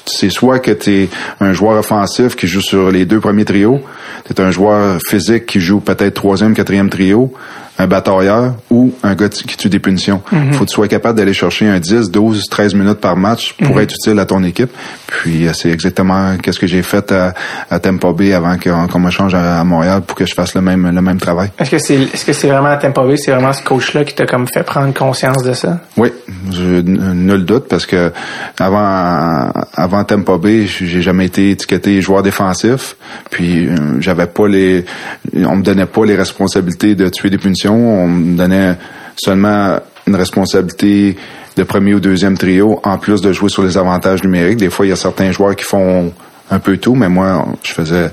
c'est soit que tu es un joueur offensif qui joue sur les deux premiers trios, tu es un joueur physique qui joue peut-être troisième, quatrième trio, un batailleur ou un gars qui tue des punitions. Mhm. faut que tu sois capable d'aller chercher un 10, 12, 13 minutes par match pour mhm. être utile à ton équipe. Puis euh, c'est exactement qu'est-ce que j'ai fait à, à Tampa Bay avant qu'on me change à, Montréal pour que je fasse le même le même travail. Est-ce que c'est est-ce que c'est vraiment à Tampa Bay, c'est vraiment ce coach-là qui t'a comme fait prendre conscience de ça? Oui, je, nul doute parce que avant avant Tampa Bay, j'ai jamais été étiqueté joueur défensif. Puis euh, j'avais pas les on me donnait pas les responsabilités de tuer des punitions. On me donnait seulement une responsabilité de premier ou deuxième trio, en plus de jouer sur les avantages numériques. Des fois, il y a certains joueurs qui font un peu tout, mais moi, je faisais,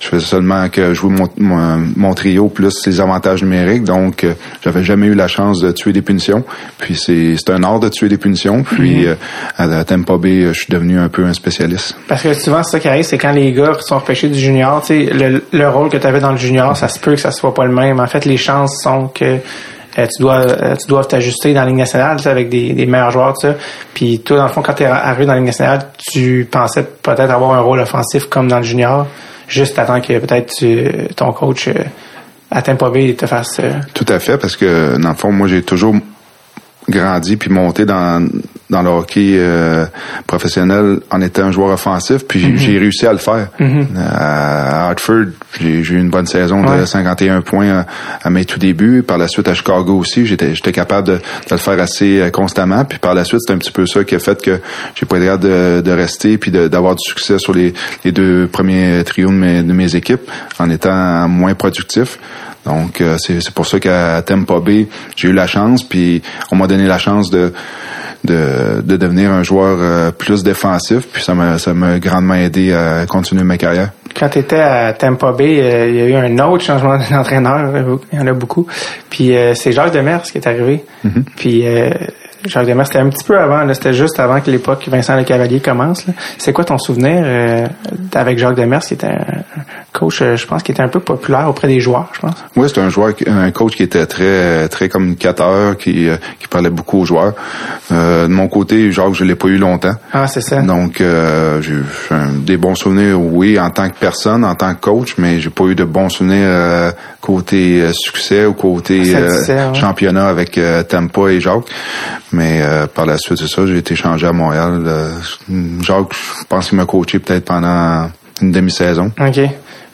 je faisais seulement que jouer mon, mon, trio plus les avantages numériques. Donc, euh, j'avais jamais eu la chance de tuer des punitions. Puis c'est, c'est un art de tuer des punitions. Puis mhm. euh, à, Tampa Bay, je suis devenu un peu un spécialiste. Parce que souvent, c'est ça qui arrive, c'est quand les gars sont repêchés du junior, tu sais, le, le rôle que tu avais dans le junior, ça se peut que ça soit pas le même. En fait, les chances sont que euh, tu dois euh, tu dois t'ajuster dans la Ligue nationale avec des, des meilleurs joueurs tout ça. Puis toi dans le fond quand tu es arrivé dans la Ligue nationale, tu pensais peut-être avoir un rôle offensif comme dans le junior, juste attends que peut-être ton coach euh, à Tampa Bay te fasse Tout à fait parce que dans le fond moi j'ai toujours grandi puis monté dans dans le hockey euh, professionnel en étant un joueur offensif puis j'ai mhm. réussi à le faire. Mhm. à Hartford j'ai eu une bonne saison de 51 points à, mes tout débuts. Par la suite à Chicago aussi j'étais capable de, de, le faire assez euh, constamment. Puis par la suite c'est un petit peu ça qui a fait que j'ai pas été de, de rester puis d'avoir du succès sur les, les deux premiers trios de mes, de mes équipes en étant moins productif. Donc, euh, c'est pour ça qu'à Tampa Bay, j'ai eu la chance, puis on m'a donné la chance de, de, de devenir un joueur euh, plus défensif, puis ça m'a ça m'a grandement aidé à continuer ma carrière. Quand tu étais à Tampa Bay, euh, il y a eu un autre changement d'entraîneur, il y en a beaucoup. Puis c'est Jacques Demers qui est arrivé. Mm-hmm. Puis Jacques Demers, c'était un petit peu avant, c'était juste avant que l'époque Vincent Le Cavalier commence. C'est quoi ton souvenir euh, avec Jacques Demers, qui était un coach, euh, je pense, qui était un peu populaire auprès des joueurs, je pense? Oui, c'était un joueur, un coach qui était très très communicateur, qui, euh, qui parlait beaucoup aux joueurs. de mon côté, Jacques, je l'ai pas eu longtemps. Ah, c'est ça. Donc, j'ai eu des bons souvenirs, oui, en tant que personne, en tant que coach, mais j'ai pas eu de bons souvenirs côté succès ou côté championnat avec Tampa et Jacques. Mais euh, par la suite, c'est ça, j'ai été changé à Montréal. Euh, Jacques, je pense qu'il m'a coaché peut-être pendant une demi-saison. OK.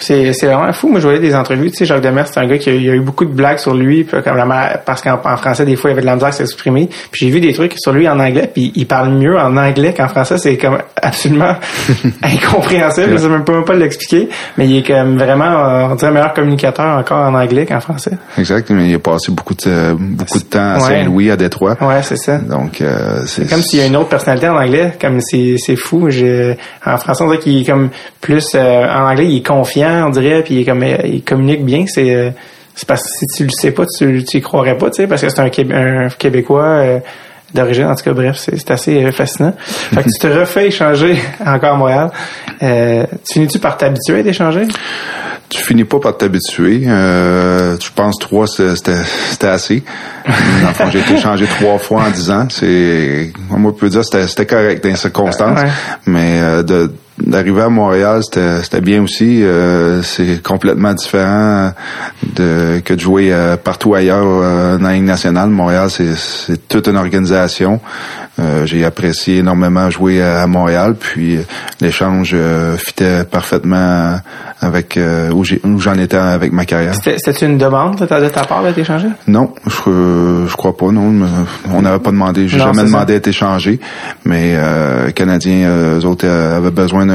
C'est, c'est vraiment fou. Moi, je voyais des entrevues. Tu sais, Jacques Demers, c'est un gars qui a, il a eu beaucoup de blagues sur lui, parce qu'en français, des fois, il y avait de la misère à s'exprimer. Puis j'ai vu des trucs sur lui en anglais, puis il parle mieux en anglais qu'en français. C'est comme absolument incompréhensible. Je sais même pas, pas l'expliquer. Mais il est comme vraiment, euh, on dirait, meilleur communicateur encore en anglais qu'en français. Exact. Mais il a passé beaucoup de, beaucoup de temps à Saint-Louis, à Détroit. Ouais, c'est ça. Donc, euh, c'est, comme s'il y a une autre personnalité en anglais. Comme c'est, c'est fou. J'ai, en français, on dirait qu'il est comme plus, euh, en anglais, il est confiant on dirait, puis il, comme, il communique bien. C'est euh, c'est parce que si tu le sais pas, tu, tu y croirais pas, tu sais, parce que c'est un, un, Québécois euh, d'origine. En tout cas, bref, c'est assez euh, fascinant. Fait que tu te refais échanger encore à Montréal. tu finis-tu par t'habituer à d'échanger? tu finis pas par t'habituer. Euh, je pense trois, c'était assez. j'ai été changé trois fois en dix ans. C'est, moi, je peux dire, c'était correct dans les circonstances. Mais de d'arriver à Montréal, c'était bien aussi. Euh, c'est complètement différent de que de jouer euh, partout ailleurs euh, dans la nationale. Montréal, c'est toute une organisation. J'ai apprécié énormément jouer à, Montréal, puis l'échange fitait parfaitement avec où j'en étais avec ma carrière. C'était une demande de ta, part d'être échangé? Non, je, je crois pas. Non, on n'avait pas demandé. J'ai jamais demandé d'être échangé, mais les Canadiens, eux autres, avaient besoin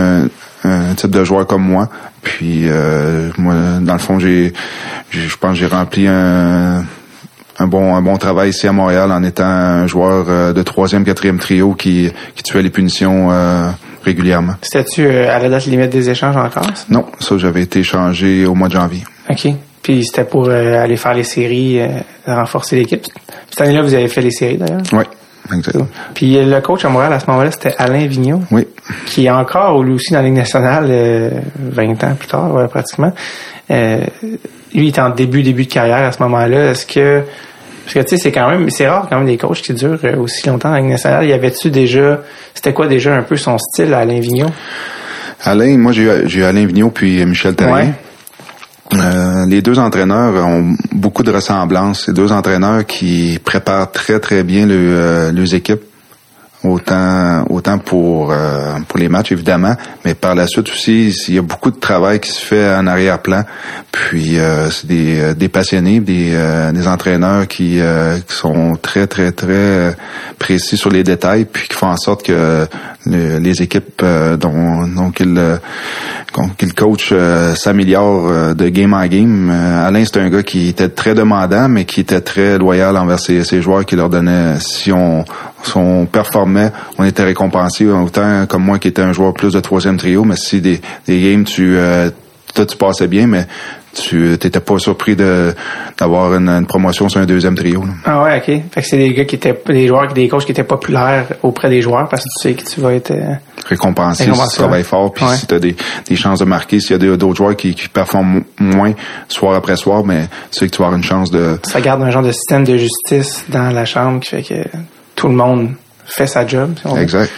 un, type de joueur comme moi. Puis euh, moi, dans le fond, j'ai, je pense, j'ai rempli un, un bon un bon travail ici à Montréal en étant un joueur euh, de troisième, quatrième trio qui qui tuait les punitions euh, régulièrement. C'était-tu à la date limite des échanges encore? Non, ça j'avais été échangé au mois de janvier. OK. Puis c'était pour aller faire les séries, renforcer l'équipe. Cette année-là, vous avez fait les séries d'ailleurs? Oui. Exactement. Puis le coach à Montréal à ce moment-là, c'était Alain Vigneault. Oui. Qui est encore lui aussi dans la Ligue nationale euh, 20 ans plus tard, pratiquement. Euh, lui, il est en début, début de carrière à ce moment-là. Est-ce que parce que tu sais, c'est quand même c'est rare quand même des coachs qui durent euh, aussi longtemps dans la Ligue nationale. Y avait-tu déjà c'était quoi déjà un peu son style à Alain Vigneault? Alain, moi j'ai eu, Alain Vigneault puis Michel Terrien. Euh, les deux entraîneurs ont beaucoup de ressemblances. C'est deux entraîneurs qui préparent très très bien le, euh, leurs équipes autant autant pour euh, pour les matchs évidemment, mais par la suite aussi il y a beaucoup de travail qui se fait en arrière-plan. Puis euh, c'est des, euh, des passionnés, des, des entraîneurs qui, qui sont très très très précis sur les détails, puis qui font en sorte que les équipes dont dont qu'ils qu'ils coachent s'améliorent de game en game. Alain c'est un gars qui était très demandant, mais qui était très loyal envers ses, ses joueurs, qui leur donnait si on si on performait, on était récompensé autant comme moi qui était un joueur plus de troisième trio, mais si des, des games tu euh, toi tu passais bien, mais tu t'étais pas surpris de d'avoir une, promotion sur un deuxième trio. Ah ouais, ok. Fait que c'est des gars qui étaient des joueurs, des coachs qui étaient populaires auprès des joueurs parce que tu sais que tu vas être euh, récompensé, si tu travailles fort, puis si tu as des, des chances de marquer, s'il y a d'autres joueurs qui, qui performent moins soir après soir, mais tu sais que tu vas avoir une chance de. Ça garde un genre de système de justice dans la chambre qui fait que tout le monde fait sa job. exact.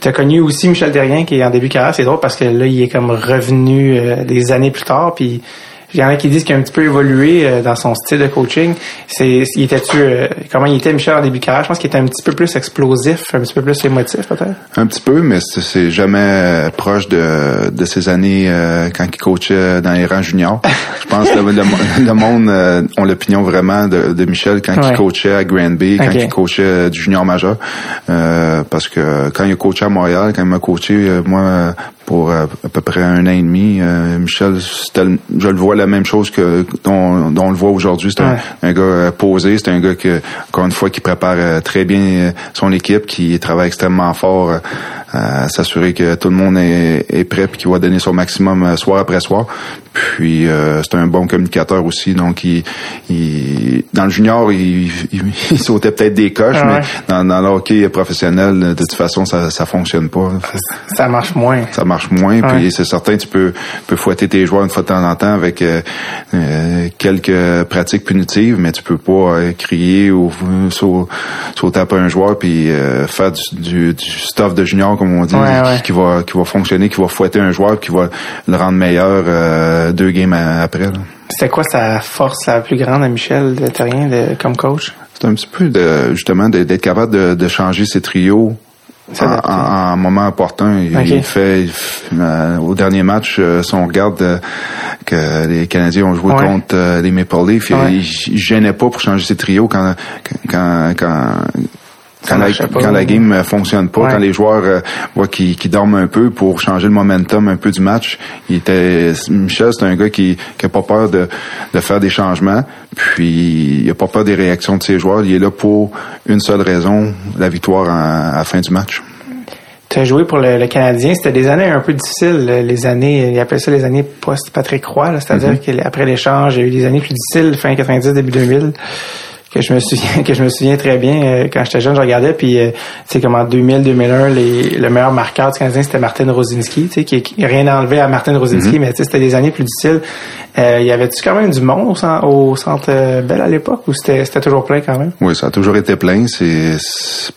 Tu as connu aussi Michel Derrien qui est en début de carrière. C'est drôle parce que là, il est comme revenu euh, des années plus tard. Puis il y en a qui disent qu'il a un petit peu évolué euh, dans son style de coaching. C'est, il était-tu, euh, comment il était Michel en début de carrière? Je pense qu'il était un petit peu plus explosif, un petit peu plus émotif peut-être. Un petit peu, mais c'est jamais proche de, de ses années euh, quand il coachait dans les rangs juniors. Je pense que le, monde a l'opinion vraiment de, Michel quand il coachait à Grand Bay, quand il coachait du junior majeur. parce que quand il a coaché à Montréal, quand il m'a coaché, moi, pour à, peu près un an et demi. Euh, Michel, je le vois la même chose que dont, on le voit aujourd'hui. C'est un, gars euh, posé, c'est un gars qui, encore une fois, qui prépare euh, très bien son équipe, qui travaille extrêmement fort à s'assurer que tout le monde est, est prêt et qu'il va donner son maximum soir après soir. Puis c'est un bon communicateur aussi, donc il, il dans le junior, il, il, sautait peut-être des coches, mais dans, dans, le hockey professionnel, de toute façon, ça ça fonctionne pas. Ça marche moins marche moins. Puis c'est certain, tu peux, peux fouetter tes joueurs une fois de temps en temps avec euh, euh, quelques pratiques punitives, mais tu peux pas euh, crier ou sauter après un joueur puis faire du, du, stuff de junior comme on dit, Qui, va qui va fonctionner, qui va fouetter un joueur, qui va le rendre meilleur deux games après. C'était quoi sa force la plus grande à Michel de Terrien de, comme coach? C'est un petit peu de justement d'être capable de, de changer ses trios en, en, moment opportun. Il, fait, euh, au dernier match, euh, si on regarde euh, que les Canadiens ont joué contre les Maple Leafs, il, il, gênait pas pour changer ses trios quand quand quand quand la, quand la, game euh, fonctionne pas, quand les joueurs euh, voient qu'ils dorment un peu pour changer le momentum un peu du match, il était Michel, c'est un gars qui, qui a pas peur de, de faire des changements, puis il a pas peur des réactions de ses joueurs. Il est là pour une seule raison, la victoire à la fin du match. Tu as joué pour le, Canadien. C'était des années un peu difficiles, les années, il appelle ça les années post-Patrick Roy, c'est-à-dire mm-hmm. qu'après l'échange, il y a eu des années plus difficiles, fin 90, début 2000 que je me souviens que je me souviens très bien euh, quand j'étais jeune je regardais puis euh, c'est comme en 2000 2001 les, le meilleur marqueur du Canadien c'était Martin Rosinski tu sais qui, qui rien enlevé à Martin Rosinski mm-hmm. mais tu sais c'était des années plus difficiles. Euh, y avait-tu quand même du monde au, centre, au centre euh, Bell à l'époque ou c'était c'était toujours plein quand même? Oui ça a toujours été plein. C'est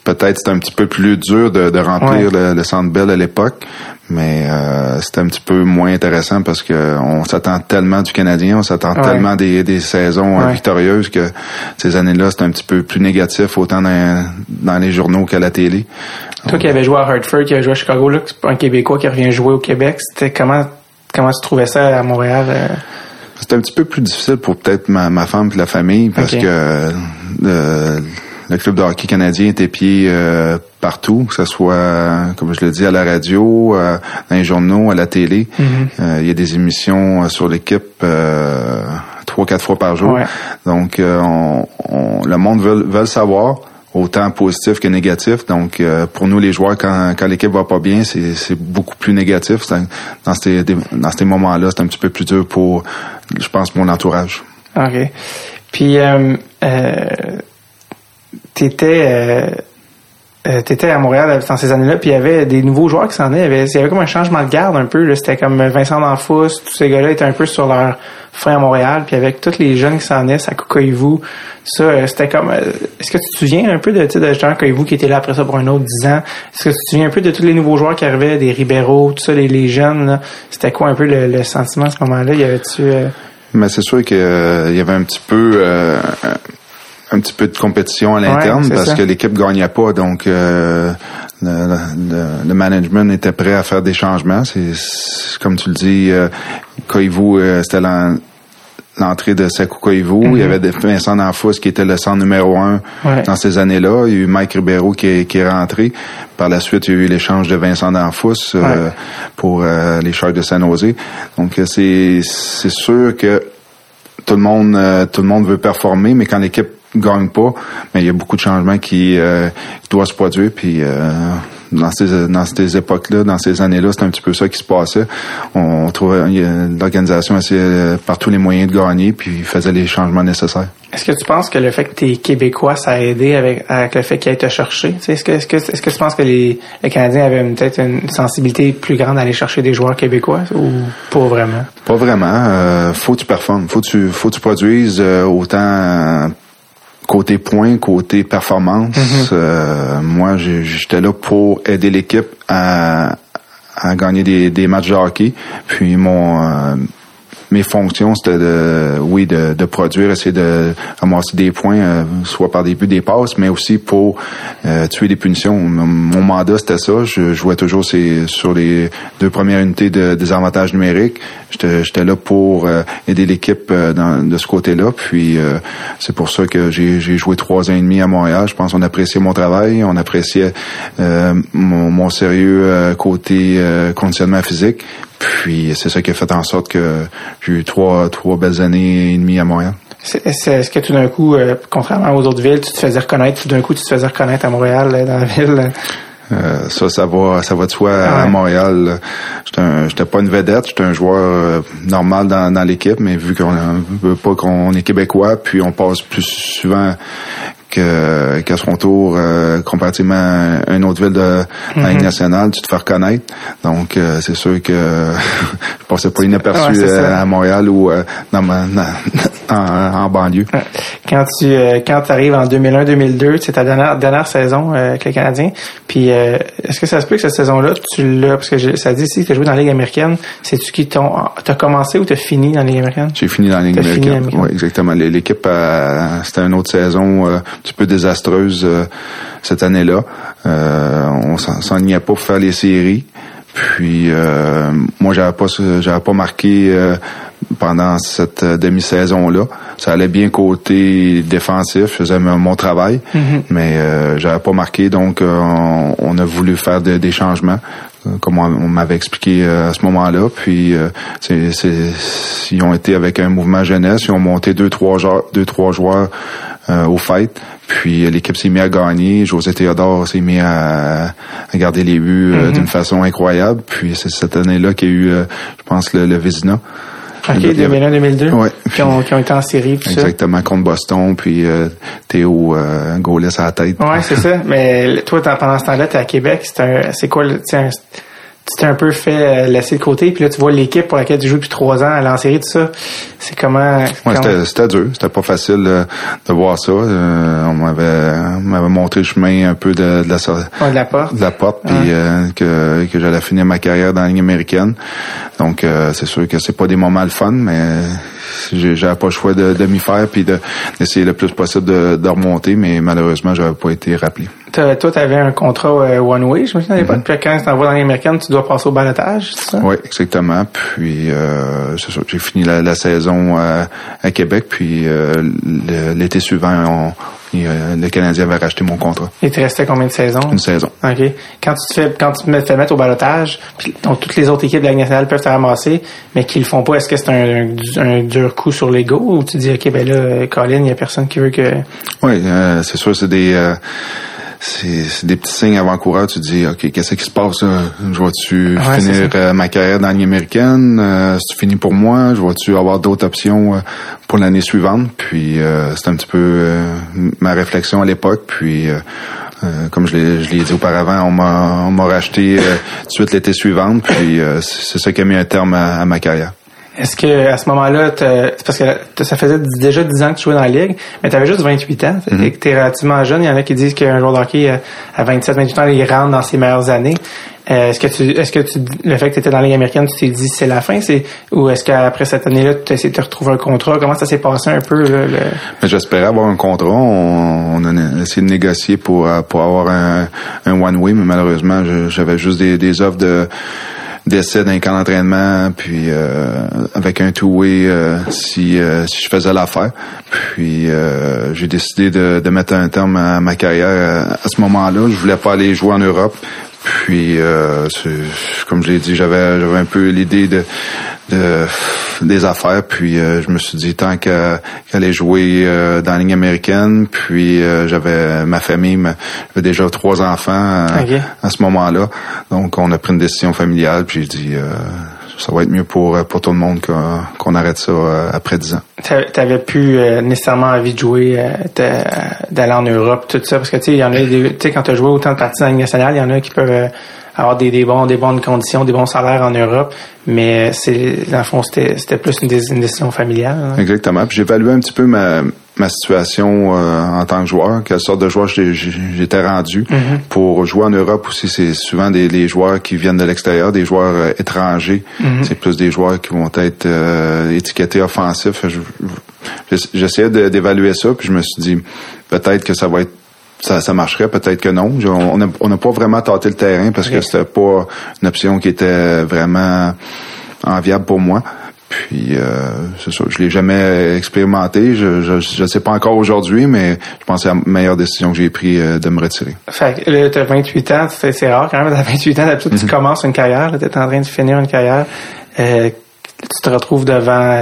peut-être c'était un petit peu plus dur de, de remplir le, le, centre Bell à l'époque mais euh, c'était un petit peu moins intéressant parce que on s'attend tellement du Canadien, on s'attend tellement des, des saisons euh, victorieuses que ces années-là, c'était un petit peu plus négatif, autant dans, dans les journaux qu'à la télé. Toi qui avais joué à Hartford, qui avait joué à Chicago, là, un Québécois qui revient jouer au Québec, c'était comment comment tu trouvais ça à Montréal? Euh? C'était un petit peu plus difficile pour peut-être ma, ma femme et la famille parce que euh, le club de hockey canadien était pied euh, partout, que ce soit, comme je le dis, à la radio, euh, dans les journaux, à la télé. Mm-hmm. Euh, il y a des émissions sur l'équipe trois, quatre fois par jour. Donc, on, le monde veut, veut savoir autant positif que négatif. Donc, pour nous, les joueurs, quand, quand l'équipe va pas bien, c'est beaucoup plus négatif. Dans ces, dans ces moments-là, c'est un petit peu plus dur pour, je pense, mon entourage. OK. Puis, euh, t'étais euh, euh, t'étais à Montréal dans ces années-là, puis il y avait des nouveaux joueurs qui s'en allaient. Il y avait comme un changement de garde un peu. C'était comme Vincent D'Anfous, tous ces gars-là étaient un peu sur leur fin à Montréal, puis avec tous les jeunes qui s'en allaient, à Cocoyvou, ça, euh, c'était comme... Est-ce que tu te souviens un peu de, de Jean qui était là après ça pour un autre dix ans? Est-ce que tu te souviens un peu de tous les nouveaux joueurs qui arrivaient, des Ribeiro, tout ça, les, les jeunes? C'était quoi un peu le, sentiment à ce moment-là? Y avait-tu... Mais c'est sûr qu'il y avait un petit peu un petit peu de compétition à l'interne parce que l'équipe gagnait pas, donc le, le, management était prêt à faire des changements. C'est comme tu le dis, euh, Koivu, c'était l'entrée de Sekou Koivu. Il y mhm. avait Vincent Danfous qui était le centre numéro un dans ces années-là. Il y a eu Mike Ribeiro qui est, qui est rentré. Par la suite, il y a eu l'échange de Vincent Danfous euh, pour euh, les Sharks de San Jose. Donc c'est c'est sûr que tout le monde tout le monde veut performer, mais quand l'équipe gagne pas, mais il y a beaucoup de changements qui, euh, doivent se produire. Puis euh, dans ces dans ces époques-là, dans ces années-là, c'est un petit peu ça qui se passait. On, trouvait l'organisation essayait euh, par tous les moyens de gagner, puis faisait les changements nécessaires. Est-ce que tu penses que le fait que tu es québécois, ça a aidé avec, avec le fait qu'il ait te cherché? Est-ce que, que, est-ce que tu penses que les, les Canadiens avaient peut-être une sensibilité plus grande à aller chercher des joueurs québécois ou pas vraiment? Pas vraiment. Euh, faut que tu performes. Faut que tu, faut que tu produises autant côté points, côté performance, mm-hmm. euh, moi j'étais là pour aider l'équipe à, à gagner des, des matchs de hockey. Puis mon euh, mes fonctions, c'était de, oui, de, de, produire, essayer de ramasser des points, euh, soit par des buts, des passes, mais aussi pour euh, tuer des punitions. Mon mandat, c'était ça. Je jouais toujours sur les deux premières unités de désavantage numérique. J'étais là pour euh, aider l'équipe de ce côté-là. Puis c'est pour ça que j'ai joué trois ans et demi à Montréal. Je pense qu'on appréciait mon travail, on appréciait mon, mon, sérieux côté conditionnement physique. Puis c'est ça qui a fait en sorte que j'ai eu trois, trois belles années et demie à Montréal. Est-ce que tout d'un coup, euh, contrairement aux autres villes, tu te faisais reconnaître, tout d'un coup, tu te faisais reconnaître à Montréal, dans la ville? Euh, ça, ça va, ça va de soi à Montréal. J'étais pas une vedette, j'étais un joueur euh, normal dans, dans l'équipe, mais vu qu'on veut pas qu'on est québécois, puis on passe plus souvent qu'à son tour, euh, comparativement à une autre ville de la Ligue mhm. nationale, tu te fais reconnaître. Donc, euh, c'est sûr que je passais pas inaperçu euh, à Montréal ou dans ma, en, banlieue. Quand tu quand arrives en 2001-2002, c'est ta dernière, dernière saison avec les Canadiens. Puis, est-ce que ça se peut que cette saison-là, tu l'as, parce que ça dit ici que tu joué dans la Ligue américaine, c'est-tu qui t'as commencé ou t'as fini dans la Ligue américaine? J'ai fini dans la Ligue américaine. Oui, exactement. L'équipe, c'était une autre saison petit peu désastreuse euh, cette année-là. Euh, on s'enlignait pas pour faire les séries. Puis euh, moi j'avais pas j'avais pas marqué euh, pendant cette demi-saison là. Ça allait bien côté défensif, je faisais mon travail, mm-hmm. mais j'avais pas marqué donc on, a voulu faire des changements comme on, m'avait expliqué à ce moment-là. Puis c'est, ils ont été avec un mouvement jeunesse, ils ont monté deux trois joueurs, deux trois joueurs au fait. Puis l'équipe s'est mise à gagner. José Théodore s'est mis à, à, garder les buts euh, mm-hmm. d'une façon incroyable. Puis c'est cette année-là qu'il y a eu, euh, je pense, le, le Vézina. OK, 2001-2002. Oui. Qui ont, qui ont été en série. Exactement, contre Boston, puis euh, Théo euh, à la tête. Oui, c'est ça. Mais toi, pendant ce temps-là, tu es à Québec. C'est quoi, le, tu t'es un peu fait euh, laisser de côté, puis là, tu vois l'équipe pour laquelle tu joues depuis trois ans à l'en série, tout ça. C'est comment... Ouais, c'était dur. C'était pas facile euh, de voir ça. Euh, on m'avait m'avait montré le chemin un peu de, de la de la porte. De la porte, puis que, que j'allais finir ma carrière dans la ligne américaine. Donc, c'est sûr que c'est pas des moments le fun, mais j'avais pas le choix de, de m'y faire, puis d'essayer le plus possible de, de remonter, mais malheureusement, j'avais pas été rappelé. Toi, tu avais un contrat one-way, je me souviens, mm Puis quand tu t'envoies dans l'américaine, tu dois passer au balotage, c'est ça? Oui, exactement. Puis, euh, j'ai fini la, saison à, à, Québec, puis euh, l'été suivant, on, euh, le Canadien avait racheté mon contrat. Et tu restais combien de saisons? Une saison. OK. Quand tu te fais, quand tu te fais mettre au balotage, donc toutes les autres équipes de la nationale peuvent te ramasser, mais qu'ils le font pas, est-ce que c'est un, un, dur coup sur l'ego ou tu dis, OK, ben là, Colin, il y a personne qui veut que... Oui, euh, c'est sûr, c'est des c'est des petits signes avant-coureurs. Tu te dis, OK, qu'est-ce qui se passe? Je vois-tu finir euh, ma carrière dans l'année américaine? Euh, c'est fini pour moi? Je vois-tu avoir d'autres options euh, pour l'année suivante? Puis c'est un petit peu ma réflexion à l'époque. Puis comme je l'ai dit auparavant, on m'a racheté tout de suite l'été suivant. Puis c'est ça qui a mis un terme à ma carrière. Est-ce que à ce moment-là, parce que ça faisait déjà 10 ans que tu jouais dans la ligue, mais tu avais juste 28 ans, mm -hmm. tu es relativement jeune. Il y en a qui disent qu'un joueur de hockey à 27, 28 ans, il rentre dans ses meilleures années. Euh, est-ce que tu, est-ce que tu, le fait que tu étais dans la Ligue américaine, tu t'es dit c'est la fin, c'est, ou est-ce qu'après cette année-là, tu as essayé de retrouver un contrat? Comment ça s'est passé un peu, là, le... J'espérais avoir un contrat. On, a essayé de négocier pour, pour avoir un, un one-way, mais malheureusement, j'avais juste des, des offres de, d'essai d'un camp d'entraînement, puis euh, avec un two-way euh, si, euh, si je faisais l'affaire. Puis j'ai décidé de, de, mettre un terme à ma carrière à ce moment-là. Je voulais pas aller jouer en Europe. Puis, euh, comme je l'ai dit, j'avais j'avais un peu l'idée de, de, des affaires. Puis, euh, je me suis dit tant qu'elle allait jouer euh, dans la ligne américaine. Puis, euh, j'avais ma famille, j'avais déjà trois enfants à ce moment-là. Donc, on a pris une décision familiale. Puis, j'ai dit ça va être mieux pour, euh, pour tout le monde qu'on arrête ça euh, après 10 ans. Tu avais plus euh, nécessairement envie de jouer, d'aller en Europe, tout ça, parce que tu sais, il y en a tu sais, quand as joué autant de parties dans la nationale, il y en a qui peuvent avoir des, des, bons, des bonnes conditions, des bons salaires en Europe, mais c'est, dans le fond, c'était, plus une, décision familiale. Hein. Exactement. Puis évalué un petit peu ma, ma situation euh, en tant que joueur, quelle sorte de joueur j'étais rendu. Mm-hmm. Pour jouer en Europe aussi, c'est souvent des, joueurs qui viennent de l'extérieur, des joueurs euh, étrangers. Mm-hmm. C'est plus des joueurs qui vont être euh, étiquetés offensifs. J'essayais d'évaluer ça, puis je me suis dit peut-être que ça va être ça, ça marcherait, peut-être que non. On n'a pas vraiment tâté le terrain parce que c'était pas une option qui était vraiment enviable pour moi. Puis euh, c'est ça, je l'ai jamais expérimenté. Je je, sais pas encore aujourd'hui, mais je pense que c'est la meilleure décision que j'ai prise euh, de me retirer. Fait que là, t'as 28 ans, c'est rare quand même, t'as 28 ans, d'habitude tu mhm. commences une carrière, t'es en train de finir une carrière, euh, tu te retrouves devant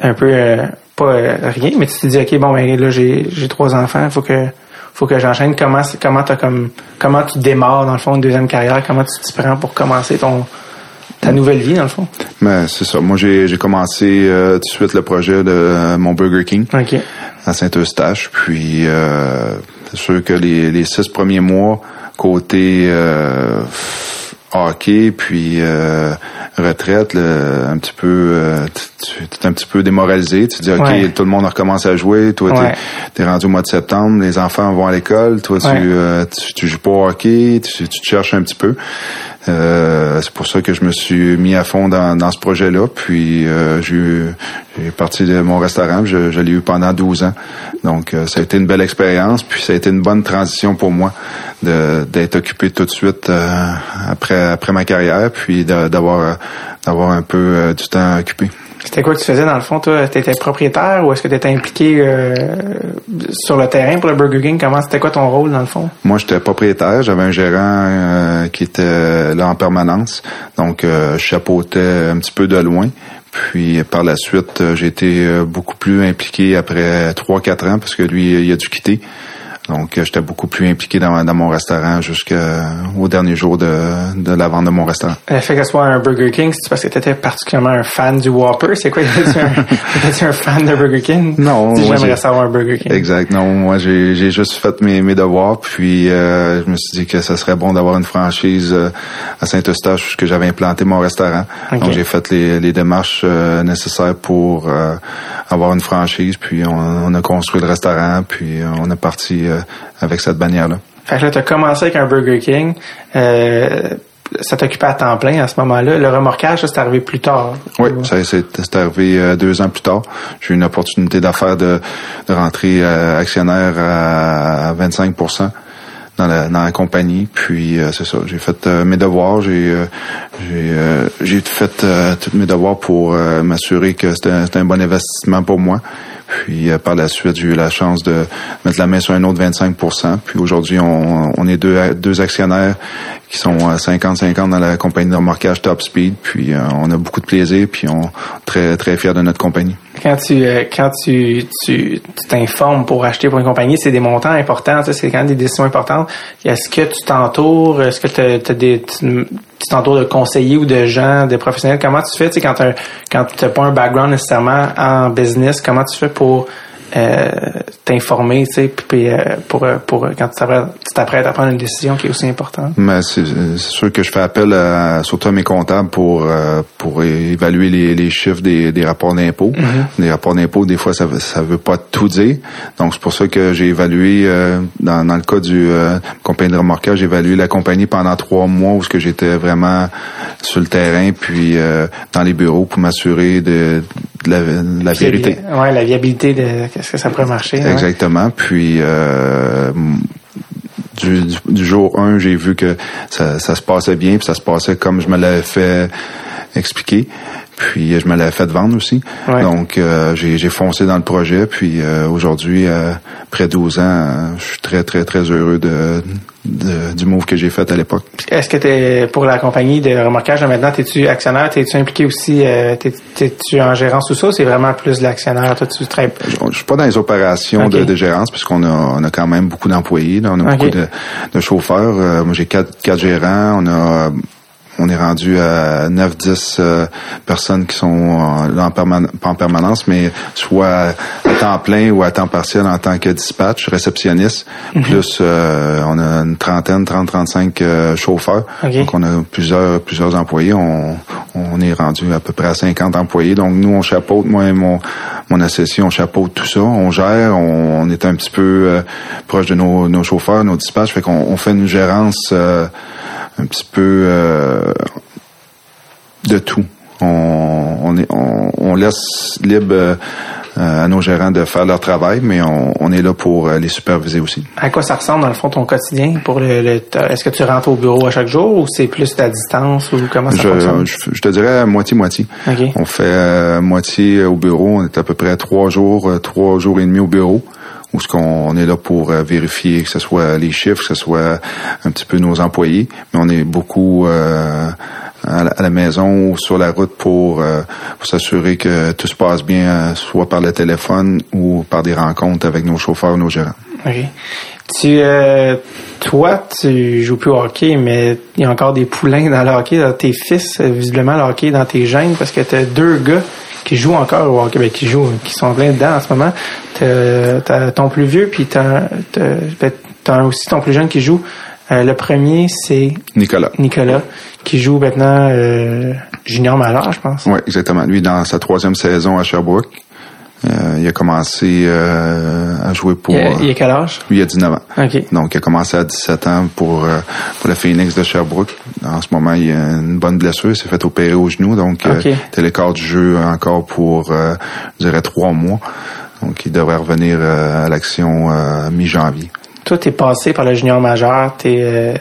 un peu pas rien, mais tu te dis ok bon ben là j'ai j'ai trois enfants, faut que faut que j'enchaîne. Comment comment comme comment tu démarres dans le fond une deuxième carrière, comment tu t'y prends pour commencer ton ta nouvelle vie, dans le fond? Ben, c'est ça. Moi, j'ai, j'ai commencé euh, tout de suite le projet de euh, mon Burger King à Saint-Eustache. Puis, euh, c'est sûr que les, les six premiers mois, côté euh, hockey, puis retraite, un petit peu, tu es un petit peu démoralisé. Tu te dis, OK, tout le monde a recommencé à jouer. Toi, t'es, es rendu au mois de septembre. Les enfants vont à l'école. Toi, tu, tu, joues pas au hockey. Tu, tu te cherches un petit peu. Euh, c'est pour ça que je me suis mis à fond dans, dans ce projet-là. Puis euh, j'ai parti de mon restaurant. Je, je l'ai eu pendant 12 ans. Donc euh, ça a été une belle expérience. Puis ça a été une bonne transition pour moi d'être occupé tout de suite euh, après après ma carrière, puis d'avoir d'avoir un peu du temps occupé. C'était quoi que tu faisais dans le fond, toi? T'étais propriétaire ou est-ce que tu étais impliqué euh, sur le terrain pour le Burger King? Comment c'était quoi ton rôle dans le fond? Moi, j'étais propriétaire. J'avais un gérant euh, qui était là en permanence. Donc, euh, je chapeautais un petit peu de loin. Puis par la suite, j'ai été beaucoup plus impliqué après 3-4 ans parce que lui, il a dû quitter. Donc, euh, j'étais beaucoup plus impliqué dans, dans mon restaurant jusqu'au dernier jour de, de, la vente de mon restaurant. Le fait que ce soit un Burger King, c'est parce que tu étais particulièrement un fan du Whopper? C'est quoi? T'étais un, un fan de Burger King? Non. Si j'aimerais savoir un Burger King. Exact. Non, moi, j'ai juste fait mes, mes devoirs. Puis, euh, je me suis dit que ça serait bon d'avoir une franchise euh, à Saint-Eustache que j'avais implanté mon restaurant. Donc, j'ai fait les, les démarches nécessaires pour avoir une franchise. Puis, on, on, a construit le restaurant. Puis, on est parti euh, avec cette bannière-là. Fait que là, tu as commencé avec un Burger King. Euh, ça t'occupait à temps plein à ce moment-là. Le remorquage, ça, c'est arrivé plus tard. Oui, ça c'est arrivé euh, deux ans plus tard. J'ai eu une opportunité d'affaires de, de rentrer actionnaire à 25 dans la, dans la compagnie. Puis c'est ça, j'ai fait mes devoirs, j'ai j'ai fait tous mes devoirs pour m'assurer que c'était un bon investissement pour moi. Puis euh, par la suite, j'ai eu la chance de mettre la main sur un autre 25 Puis aujourd'hui, on, on, est deux, deux actionnaires qui sont 50-50 dans la compagnie de remorquage Top Speed. Puis euh, on a beaucoup de plaisir, puis on est très très fiers de notre compagnie. Quand tu euh, quand tu tu t'informes pour acheter pour une compagnie, c'est des montants importants, c'est quand même des décisions importantes. Est-ce que tu t'entoures, est-ce que tu as des tu, t'entoures de conseillers ou de gens, de professionnels Comment tu fais, tu sais, quand tu t'as pas un background nécessairement en business, comment tu fais pour euh, t'informer, tu sais, puis euh, pour, euh, pour quand tu t'apprêtes à prendre une décision qui est aussi importante. Mais c'est sûr que je fais appel à, surtout à mes comptables pour pour évaluer les, les chiffres des, des rapports d'impôts. Mm-hmm. Les rapports d'impôts, des fois, ça ça veut pas tout dire. Donc c'est pour ça que j'ai évalué dans, dans le cas du compagnie de remorquage, j'ai évalué la compagnie pendant trois mois où ce que j'étais vraiment sur le terrain puis dans les bureaux pour m'assurer de, de, la, de la vérité. Ouais, la viabilité de est-ce que ça pourrait marcher? Exactement. Puis euh, du, du, jour 1, j'ai vu que ça, ça, se passait bien, puis ça se passait comme je me l'avais fait expliquer. Puis je me l'avais fait vendre aussi. Donc euh, j'ai foncé dans le projet. Puis euh, aujourd'hui, euh, après 12 ans, je suis très, très, très heureux de, du move que j'ai fait à l'époque. Est-ce que tu pour la compagnie de remorquage maintenant, es-tu actionnaire, t'es-tu impliqué aussi, t'es-tu en gérance ou ça? C'est vraiment plus l'actionnaire, toi tu très... Je, suis pas dans les opérations de, gérance puisqu'on a on a quand même beaucoup d'employés, on a beaucoup de, de chauffeurs. moi j'ai quatre, quatre gérants, on a on est rendu à 9-10 euh, personnes qui sont là en, pas en permanence, mais soit à temps plein ou à temps partiel en tant que dispatch, réceptionniste. Mhm. Plus euh, on a une trentaine, 30-35 euh, chauffeurs. Donc on a plusieurs plusieurs employés. On, on est rendu à peu près à 50 employés. Donc nous, on chapeaute, moi et mon, mon associé, on chapeaute tout ça. On gère, on, est un petit peu proche de nos, nos chauffeurs, nos dispatchs. Fait qu'on on fait une gérance un petit peu euh, de tout. On, on, est, on, laisse libre euh, à nos gérants de faire leur travail, mais on, est là pour euh, les superviser aussi. À quoi ça ressemble dans le fond ton quotidien pour le, Est-ce que tu rentres au bureau à chaque jour ou c'est plus à distance ou comment ça fonctionne? je, te dirais moitié moitié. On fait moitié au bureau. On est à peu près trois jours, trois jours et demi au bureau où ce qu'on est là pour euh, vérifier que ce soit les chiffres, que ce soit un petit peu nos employés, mais on est beaucoup euh, à, la, maison ou sur la route pour, euh, s'assurer que tout se passe bien, soit par le téléphone ou par des rencontres avec nos chauffeurs, nos gérants. Okay. Tu, toi, tu joues plus au hockey, mais il y a encore des poulains dans le hockey, dans tes fils, visiblement le dans tes gènes, parce que tu as deux gars qui jouent encore au hockey, ben, qui jouent, qui sont plein dedans en ce moment. T'as ton plus vieux, puis t'as as, aussi ton plus jeune qui joue. Euh, le premier, c'est Nicolas. Nicolas, qui joue maintenant euh, junior majeur, je pense. Oui, exactement. Lui, dans sa troisième saison à Sherbrooke. Euh, il a commencé euh, à jouer pour... Il a, il a, quel âge? Lui, il a 19 ans. OK. Donc, il a commencé à 17 ans pour, euh, pour le Phoenix de Sherbrooke. En ce moment, il a une bonne blessure. Il s'est fait opérer au genou. Donc, okay. il l'écart du jeu encore pour, je dirais, trois mois. Donc, il devrait revenir à l'action mi-janvier. Toi, t'es passé par le junior majeur. T'es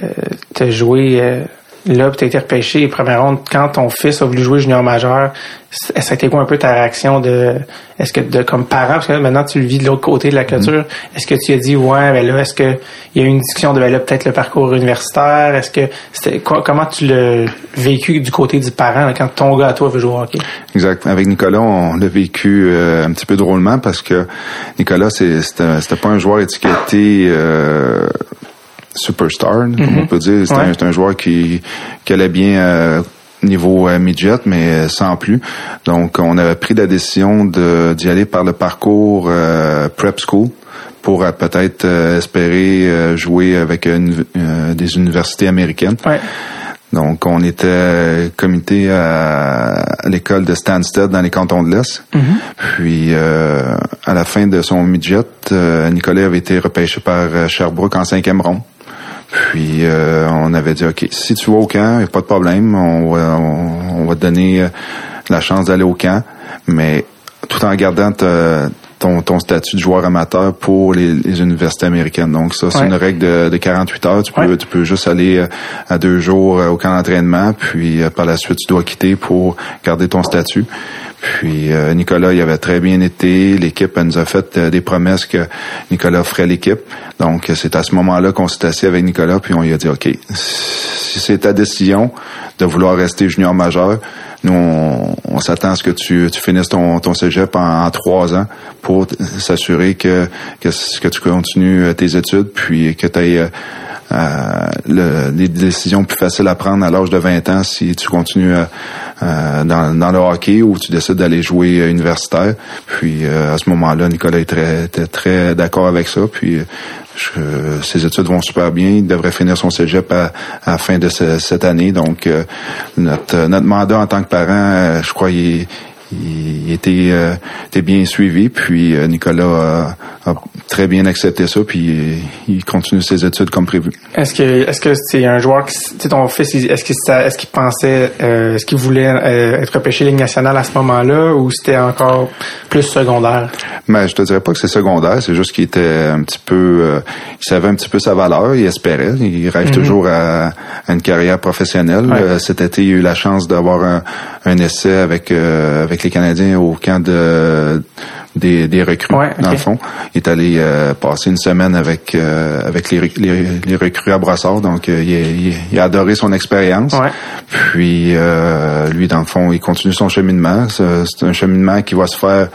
as joué Là, tu as été repêché, première ronde, quand ton fils a voulu jouer junior majeur, ça a été quoi un peu ta réaction de est-ce que de comme parent, parce que maintenant tu le vis de l'autre côté de la clôture, mm-hmm. est-ce que tu as dit ouais ben là, est-ce que il y a eu une discussion de ben là, peut-être le parcours universitaire, est-ce que c'était comment tu l'as vécu du côté du parent quand ton gars à toi veut jouer au hockey? Exact. Avec Nicolas, on l'a vécu euh, un petit peu drôlement parce que Nicolas, c'était pas un joueur étiqueté euh, superstar, comme mhm. on peut dire. C'est un, joueur qui, qui allait bien euh, niveau euh, midget, mais euh, sans plus. Donc, on avait pris la décision d'y aller par le parcours euh, prep school pour peut-être espérer jouer avec des universités américaines. Donc, on était comité à, l'école de Stansted dans les cantons de l'Est. Mhm. Puis, à la fin de son midget, Nicolas avait été repêché par Sherbrooke en cinquième ronde. Puis euh, on avait dit ok, si tu vas au camp, il a pas de problème, on va, on, va te donner euh, la chance d'aller au camp, mais tout en gardant ton, ton statut de joueur amateur pour les, universités américaines. Donc ça, c'est une règle de, de, 48 heures. Tu peux, tu peux juste aller euh, à deux jours au camp d'entraînement, puis par la suite, tu dois quitter pour garder ton statut. Puis euh, Nicolas, il avait très bien été. L'équipe nous a fait euh, des promesses que Nicolas ferait l'équipe. Donc c'est à ce moment-là qu'on s'est assis avec Nicolas, puis on lui a dit, OK, si c'est ta décision de vouloir rester junior majeur, nous, on, s'attend à ce que tu, finisses ton, ton cégep en, trois ans pour s'assurer que, que, tu continues euh, tes études, puis que tu euh, le, les décisions plus faciles à prendre à l'âge de 20 ans si tu continues à, dans, dans, le hockey ou tu décides d'aller jouer universitaire. Puis à ce moment-là, Nicolas était très, très d'accord avec ça. Puis ses études vont super bien. Il devrait finir son cégep à, la fin de cette année. Donc, notre, notre mandat en tant que parent, je crois, il, il était, euh, bien suivi. Puis euh, Nicolas a, très bien accepté ça. Puis il continue ses études comme prévu. Est-ce que est-ce que c'est un joueur qui, ton fils, est-ce qu'il est-ce qu'il pensait, euh, est-ce qu'il voulait être repêché Ligue nationale à ce moment-là, ou c'était encore plus secondaire? Mais je te dirais pas que c'est secondaire. C'est juste qu'il était un petit peu, il savait un petit peu sa valeur. Il espérait. Il rêve mhm. toujours à, une carrière professionnelle. cet été, il a eu la chance d'avoir un, un essai avec avec les Canadiens au camp de des, des recrues, dans le fond. Il est allé euh, passer une semaine avec euh, avec les, les, recrues à Brossard, donc euh, il, il, a adoré son expérience. Puis lui, dans le fond, il continue son cheminement. C'est un cheminement qui va se faire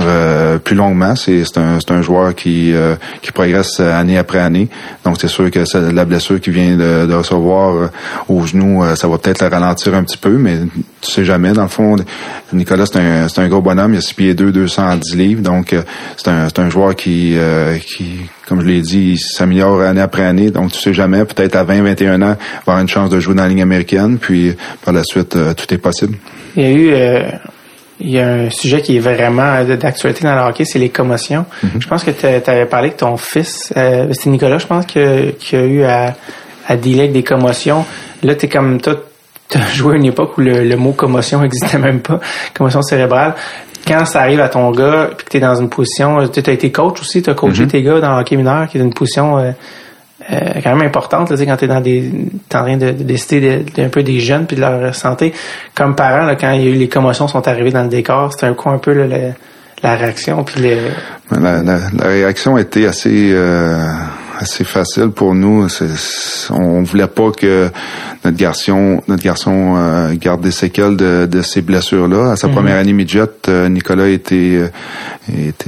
euh, plus longuement. C'est un, un joueur qui, euh, qui progresse année après année. Donc c'est sûr que la blessure qu'il vient de, de recevoir euh, au genou, ça va peut-être la ralentir un petit peu, mais tu sais jamais. Dans le fond, Nicolas, c'est un, un gros bonhomme. Il a 6 pieds 2, 210 livres. Donc c'est un, un joueur qui, qui comme je l'ai dit, il s'améliore année après année. Donc, tu sais jamais, peut-être à 20, 21 ans, avoir une chance de jouer dans la ligne américaine. Puis, par la suite, tout est possible. Il y a eu, il y a un sujet qui est vraiment d'actualité dans le hockey, c'est les commotions. Mhm. Je pense que tu avais parlé que ton fils, euh, c'était Nicolas, je pense, qui a, eu à, à dealer avec des commotions. Là, tu es comme toi, tu as joué à une époque où le, mot commotion n'existait même pas, commotion cérébrale. Quand ça arrive à ton gars, puis que tu es dans une position, tu as été coach aussi, tu as coaché mhm. tes gars dans le hockey mineur, qui est dans une position... Euh, euh, quand même importante là, quand tu es dans des en train de, décider un peu des jeunes puis de leur santé comme parent là, quand il y a eu les commotions sont arrivées dans le décor c'était un coup un peu la réaction puis la, la, réaction était assez euh, assez facile pour nous. on voulait pas que notre garçon, notre garçon euh, garde des séquelles de, de ces blessures-là. À sa mhm. première année midget, euh, Nicolas a été,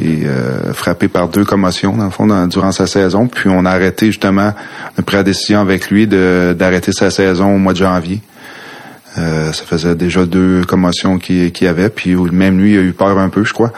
euh, frappé par deux commotions dans le fond durant sa saison. Puis on a arrêté justement, on a pris la décision avec lui d'arrêter sa saison au mois de janvier. Euh, ça faisait déjà deux commotions qu'il y avait, puis même lui il a eu peur un peu, je crois.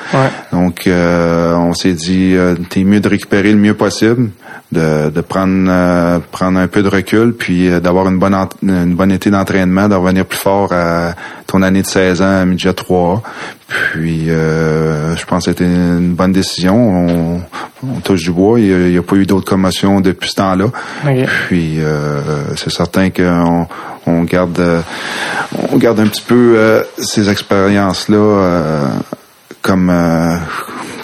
Donc euh, on s'est dit euh, t'es mieux de récupérer le mieux possible, de, de prendre prendre un peu de recul, puis d'avoir une bonne une bonne été d'entraînement, de revenir plus fort à ton année de 16 ans à midget 3. Puis je pense que c'était une bonne décision. On, on touche du bois, il n'y a, pas eu d'autres commotions depuis ce temps-là. Puis c'est certain qu'on on garde euh, on garde un petit peu euh, ces expériences là euh, comme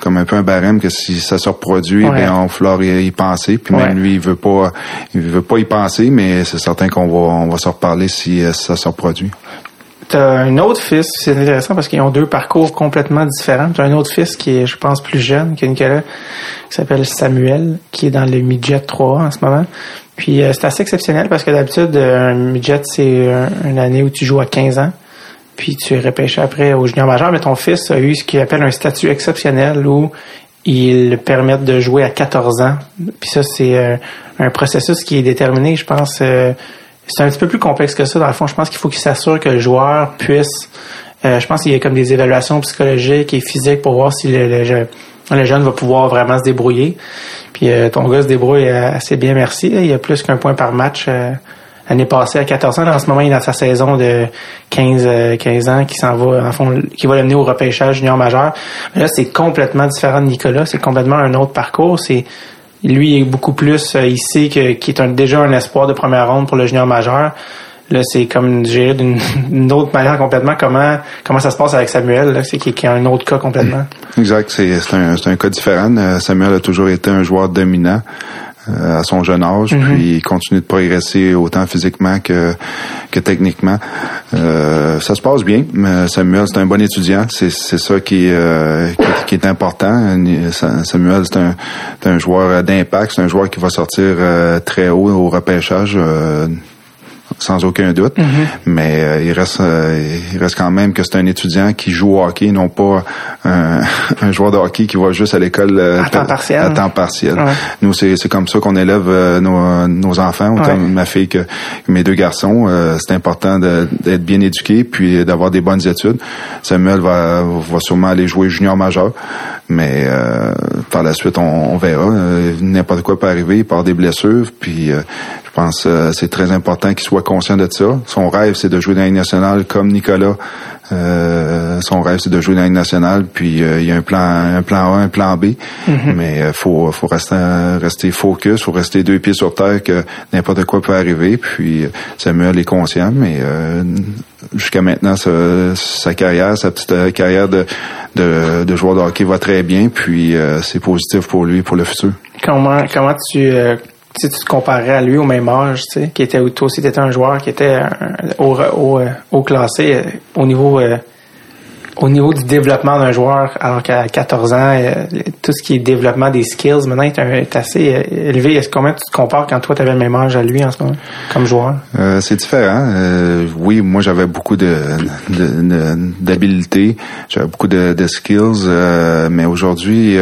comme un peu un barème que si ça se reproduit, ben on va y penser. Puis même lui, il veut pas, il veut pas y penser, mais c'est certain qu'on va, on va se reparler si ça se reproduit. T'as un autre fils, c'est intéressant parce qu'ils ont deux parcours complètement différents. T'as un autre fils qui est, je pense, plus jeune que Nicolas, qui s'appelle Samuel, qui est dans le midget 3 en ce moment. Puis euh, c'est assez exceptionnel parce que d'habitude, euh, un midget, c'est une année où tu joues à 15 ans. Puis tu es repêché après au junior majeur, mais ton fils a eu ce qu'il appelle un statut exceptionnel où il permet de jouer à 14 ans. Puis ça, c'est euh, un processus qui est déterminé, je pense. C'est un petit peu plus complexe que ça. Dans le fond, je pense qu'il faut qu'il s'assure que le joueur puisse... je pense qu'il y a comme des évaluations psychologiques et physiques pour voir si le, le jeune va pouvoir vraiment se débrouiller. Puis euh, ton gars se débrouille euh, assez bien, merci. Il y a plus qu'un point par match. Euh, l'année passée à 14 ans. En ce moment, il est dans sa saison de 15, 15 ans qui s'en va, en fond, qui va l'amener au repêchage junior majeur. Mais là, c'est complètement différent de Nicolas. C'est complètement un autre parcours. C'est lui est beaucoup plus ici que qui est déjà un espoir de première ronde pour le junior majeur. Là, c'est comme gérer d'une autre manière complètement comment comment ça se passe avec Samuel, c'est qui, qui est un autre cas complètement. Exact, c'est un, un cas différent. Euh, Samuel a toujours été un joueur dominant euh, à son jeune âge, mm-hmm. puis il continue de progresser autant physiquement que, que techniquement. Euh, ça se passe bien. Samuel, c'est un bon étudiant. C'est, c'est ça qui, euh, qui, est important. Samuel, c'est un, un joueur d'impact. C'est un joueur qui va sortir très haut au repêchage sans aucun doute. Mm-hmm. Mais euh, il reste il reste quand même que c'est un étudiant qui joue au hockey, non pas un, un joueur de hockey qui va juste à l'école à temps partiel. À temps partiel. Nous, c'est, c'est comme ça qu'on élève nos, nos enfants, autant ma fille que mes deux garçons. c'est important d'être bien éduqué puis d'avoir des bonnes études. Samuel va, va sûrement aller jouer junior majeur, mais par la suite, on, on verra. N'importe quoi peut arriver, par des blessures, puis pense que c'est très important qu'il soit conscient de ça. Son rêve, c'est de jouer dans la nationale comme Nicolas. Euh, son rêve, c'est de jouer dans la nationale. Puis euh, il y a un plan, un plan A, un plan B. Mm-hmm. Mais euh, faut, faut rester, rester focus, faut rester deux pieds sur terre que n'importe quoi peut arriver. Puis Samuel est conscient, mais jusqu'à maintenant, sa, carrière, sa petite carrière de, de, de joueur de hockey va très bien. Puis c'est positif pour lui pour le futur. Comment, comment tu tu te comparais à lui au même âge, tu sais, qui était toi aussi étais un joueur qui était au, au, euh, au classé euh, au niveau euh, au niveau du développement d'un joueur, alors qu'à 14 ans, tout ce qui est développement des skills maintenant est, assez élevé. Est-ce comment tu te compares quand toi tu avais le même âge à lui en ce moment comme joueur? C'est différent. oui, moi j'avais beaucoup de d'habileté, j'avais beaucoup de, de skills, mais aujourd'hui,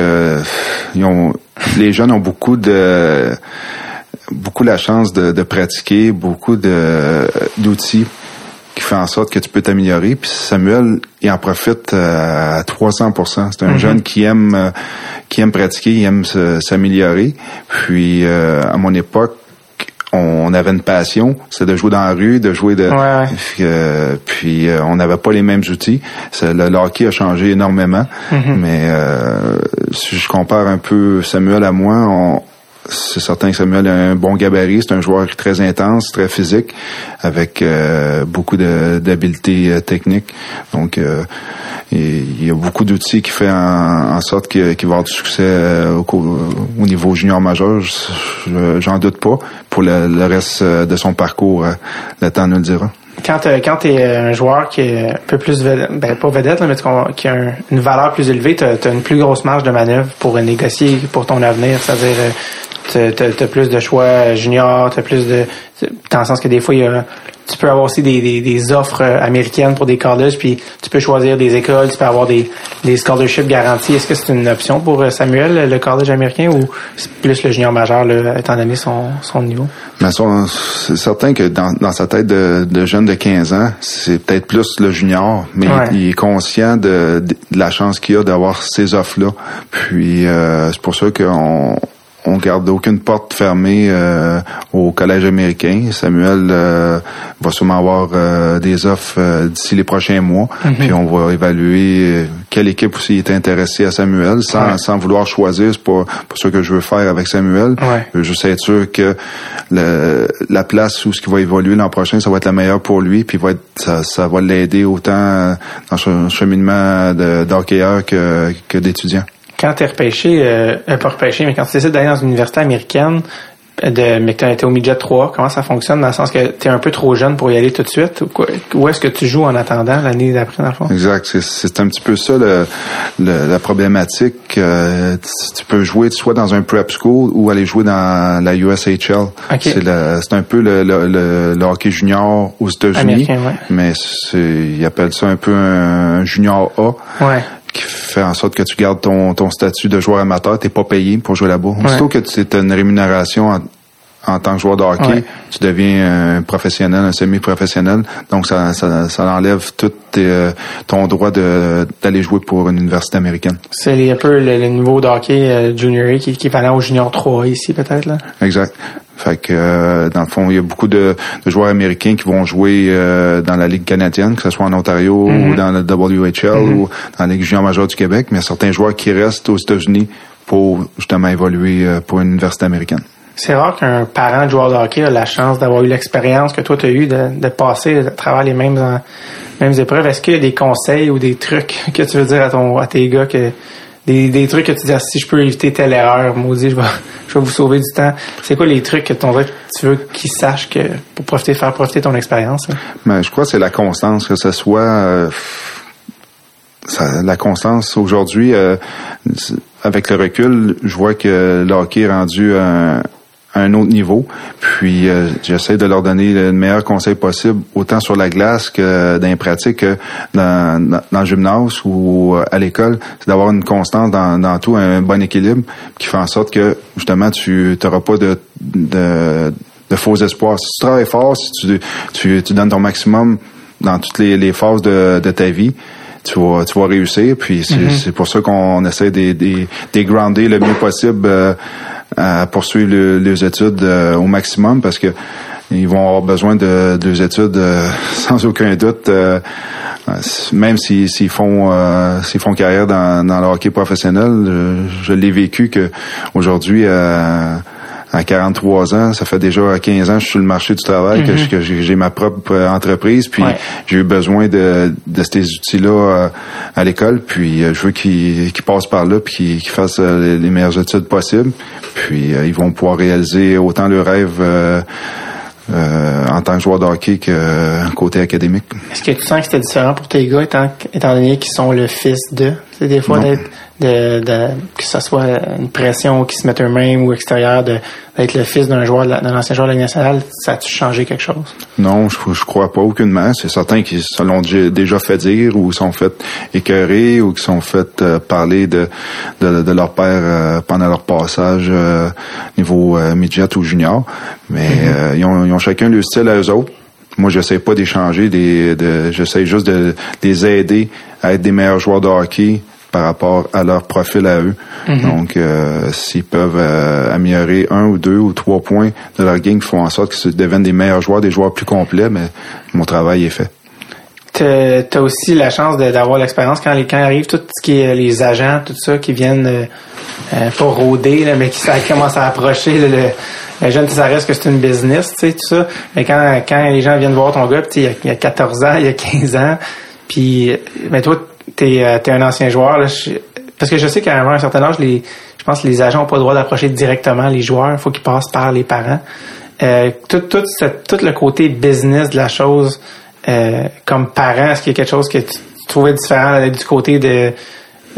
les jeunes ont beaucoup de beaucoup la chance de, de pratiquer, beaucoup de d'outils qui fait en sorte que tu peux t'améliorer. Puis Samuel, il en profite euh, à 300% C'est un mhm. jeune qui aime euh, qui aime pratiquer, il aime s'améliorer. Puis euh, à mon époque, on avait une passion, c'est de jouer dans la rue, de jouer de. puis on n'avait pas les mêmes outils. Le, hockey a changé énormément, mhm. mais si je compare un peu Samuel à moi, on, c'est certain que Samuel a un bon gabarit, c'est un joueur très intense, très physique, avec euh, beaucoup d'habileté euh, technique. Donc, euh, il y a beaucoup d'outils qui fait en, sorte qu'il va avoir du succès au, niveau junior majeur. J'en doute pas. Pour le, reste de son parcours, le temps nous le dira quand quand tu es un joueur qui est un peu plus ben pas vedette mais qui a une valeur plus élevée, tu as, une plus grosse marge de manœuvre pour négocier pour ton avenir, c'est-à-dire t'as as plus de choix junior, t'as plus de dans le sens que des fois il y a tu peux avoir aussi des, des, des, offres euh, américaines pour des colleges, puis tu peux choisir des écoles, tu peux avoir des, des scholarships garantis. Est-ce que c'est une option pour euh, Samuel, le collège américain, ou c'est plus le junior majeur, là, étant donné son, son niveau? Ben, c'est certain que dans, dans sa tête de, de, jeune de 15 ans, c'est peut-être plus le junior, mais il, est conscient de, de la chance qu'il a d'avoir ces offres-là. Puis euh, c'est pour ça qu'on on garde aucune porte fermée euh, au collège américain. Samuel euh, va sûrement avoir euh, des offres d'ici les prochains mois, mhm. puis on va évaluer quelle équipe aussi est intéressée à Samuel, sans, sans vouloir choisir. C'est pas, pas ce que je veux faire avec Samuel. Je veux juste être sûr que la place où ce qui va évoluer l'an prochain, ça va être la meilleure pour lui, puis va être, ça, ça va l'aider autant dans son cheminement d'hockeyeur que, que d'étudiant quand tu es repêché, euh, pas repêché, mais quand tu décides d'aller dans une université américaine, de, mais que tu été au midget 3, comment ça fonctionne dans le sens que tu es un peu trop jeune pour y aller tout de suite? Ou où est-ce que tu joues en attendant l'année d'après, dans le fond? Exact. C'est un petit peu ça le, la problématique. Euh, tu peux jouer soit dans un prep school ou aller jouer dans la USHL. C'est un peu le, le, hockey junior aux États-Unis. Mais ils appellent ça un peu un junior A. Ouais qui fait en sorte que tu gardes ton, ton statut de joueur amateur, t'es pas payé pour jouer là-bas. Aussitôt que tu as une rémunération en, tant que joueur de hockey, tu deviens un professionnel, un semi-professionnel. Donc ça, ça, ça enlève tout euh, ton droit d'aller jouer pour une université américaine. C'est un peu le, niveau de hockey euh, junior A qui, qui est équivalent au junior 3 ici peut-être là. Exact. Fait que euh, dans le fond, il y a beaucoup de, joueurs américains qui vont jouer euh, dans la Ligue canadienne, que ce soit en Ontario ou mhm. dans la WHL mhm. ou dans la Ligue junior majeure du Québec, mais il y a certains joueurs qui restent aux États-Unis pour justement évoluer euh, pour une université américaine. C'est rare qu'un parent de joueur de hockey ait la chance d'avoir eu l'expérience que toi tu as eu de, de passer à travers les mêmes mêmes épreuves. Est-ce qu'il y a des conseils ou des trucs que tu veux dire à ton à tes gars que des, des trucs que tu dis ah, si je peux éviter telle erreur, maudit, je vais, je vais vous sauver du temps. C'est quoi les trucs que ton tu veux qu'ils sachent que pour profiter, faire profiter ton expérience? Ben, je crois que c'est la constance, que ce soit euh, la constance aujourd'hui, euh, avec le recul, je vois que le est rendu un, un autre niveau. Puis euh, j'essaie de leur donner le meilleur conseil possible, autant sur la glace que dans les pratiques, que dans, dans, le gymnase ou à l'école. C'est d'avoir une constance dans, dans tout, un bon équilibre qui fait en sorte que justement tu n'auras pas de, de, de, faux espoirs. Si tu travailles fort, si tu, tu, tu donnes ton maximum dans toutes les, les phases de, de ta vie, tu vas, tu vas réussir. Puis c'est mm-hmm. pour ça qu'on essaie de, de, de grounder le mieux possible euh, à poursuivre les études euh, au maximum parce que ils vont avoir besoin de, de études euh, sans aucun doute. même s'ils font s'ils font carrière dans, dans le hockey professionnel, je, l'ai vécu que aujourd'hui à 43 ans, ça fait déjà 15 ans que je suis sur le marché du travail, que, mm-hmm. j'ai ma propre euh, entreprise, puis j'ai eu besoin de, de ces outils-là euh, à l'école, puis euh, je veux qu'ils passent par là, puis qu'ils fassent les, meilleures études possibles, puis ils vont pouvoir réaliser autant leurs rêves en tant que joueur de hockey que côté académique. Est-ce que tu sens que c'était différent pour tes gars, étant, étant donné qu'ils sont le fils de? C'est des fois d'être de, de, que ce soit une pression qui se mette eux-mêmes ou extérieure d'être le fils d'un joueur d'un ancien joueur de la Ligue nationale, ça a-tu changé quelque chose? Non, je, je crois pas aucunement. C'est certain qu'ils se l'ont déjà fait dire ou sont fait écœurer ou qui sont fait euh, parler de, de, de, leur père euh, pendant leur passage euh, niveau midget ou junior. Mais mm-hmm. ils, ont, ils ont chacun le style à eux autres. Moi, j'essaie pas d'échanger, de, j'essaie juste de, de les aider à être des meilleurs joueurs de hockey par rapport à leur profil à eux. Mhm. Donc, euh, s'ils peuvent euh, améliorer un ou deux ou trois points de leur game, qui font en sorte qu'ils deviennent des meilleurs joueurs, des joueurs plus complets, mais mon travail est fait. Tu as aussi la chance d'avoir l'expérience quand, les, quand arrive tout ce qui est les agents, tout ça, qui viennent euh, euh pas rôder, mais qui ça commence à approcher le, le jeune, ça reste que c'est une business, tu sais, tout ça. Mais quand, quand les gens viennent voir ton gars, il y, a, 14 ans, il y a 15 ans, puis, mais toi, t'es euh, es un ancien joueur. Là, parce que je sais qu'à un certain âge, les, je pense que les agents n'ont pas le droit d'approcher directement les joueurs. Il faut qu'ils passent par les parents. Euh, tout, tout, tout, le côté business de la chose, euh, comme parent, est-ce qu'il y a quelque chose que tu trouvais différent du côté de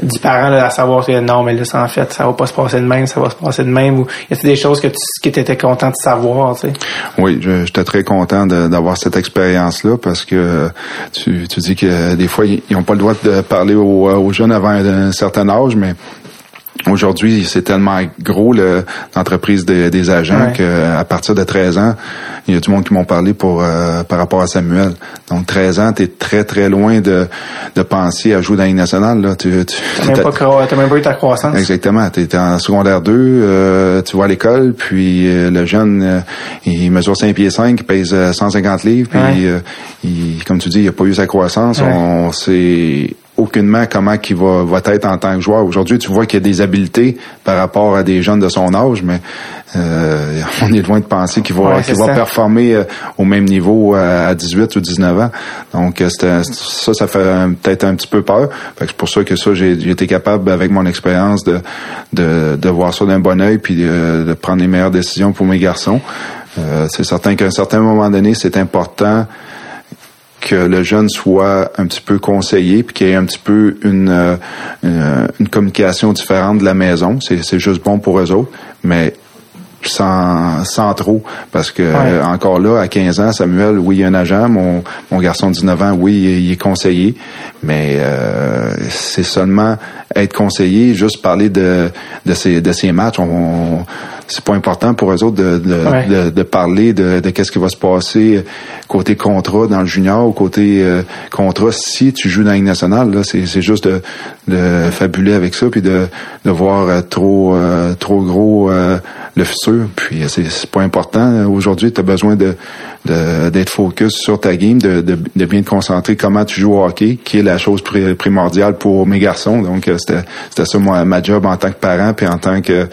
du parent à savoir que non mais là ça en fait ça va pas se passer de même ça va se passer de même ou y a des choses que tu qui étais content de savoir tu sais? Oui j'étais très content d'avoir cette expérience là parce que tu, tu dis que des fois ils n'ont pas le droit de parler aux jeunes avant un certain âge mais Aujourd'hui, c'est tellement gros l'entreprise des agents qu'à partir de 13 ans, il y a du monde qui m'ont parlé pour euh, par rapport à Samuel. Donc 13 ans, tu es très très loin de, de penser à jouer dans la nationale. Là. Tu, tu même, pas, même pas eu ta croissance. Exactement. Tu es en secondaire 2, euh, tu vas à l'école, puis euh, le jeune, il mesure 5 pieds 5, il pèse 150 livres, puis il, comme tu dis, il a pas eu sa croissance. On s'est aucunement comment qu'il va, va être en tant que joueur. Aujourd'hui, tu vois qu'il y a des habiletés par rapport à des jeunes de son âge, mais euh, on est loin de penser qu'il va, qu'il va performer euh, au même niveau à 18 ou 19 ans. Donc euh, ça, ça fait peut-être un petit peu peur. C'est pour ça que ça, j'ai été capable, avec mon expérience, de, de, de, voir ça d'un bon oeil puis de, de, prendre les meilleures décisions pour mes garçons. c'est certain qu'à un certain moment donné, c'est important que le jeune soit un petit peu conseillé, puis qu'il y ait un petit peu une, euh, une, communication différente de la maison. C'est juste bon pour eux autres, mais sans, sans trop, parce que encore là, à 15 ans, Samuel, oui, il y a un agent, mon, mon garçon de 19 ans, oui, il est conseillé, mais euh, c'est seulement être conseillé, juste parler de, de, ces, de ces matchs. On, c'est pas important pour eux autres de, de, de, parler de, de qu'est-ce qui va se passer côté contrat dans le junior ou côté euh, contrat si tu joues dans la Ligue nationale. Là, c'est, c'est juste de, de fabuler avec ça puis de, de voir euh, trop euh, trop gros le futur. Puis c'est, c'est pas important. Aujourd'hui, tu as besoin de d'être focus sur ta game, de, de, de, bien te concentrer comment tu joues au hockey, qui est la chose primordiale pour mes garçons. Donc, euh, c'était, c'était ça moi, ma job en tant que parent, puis en tant que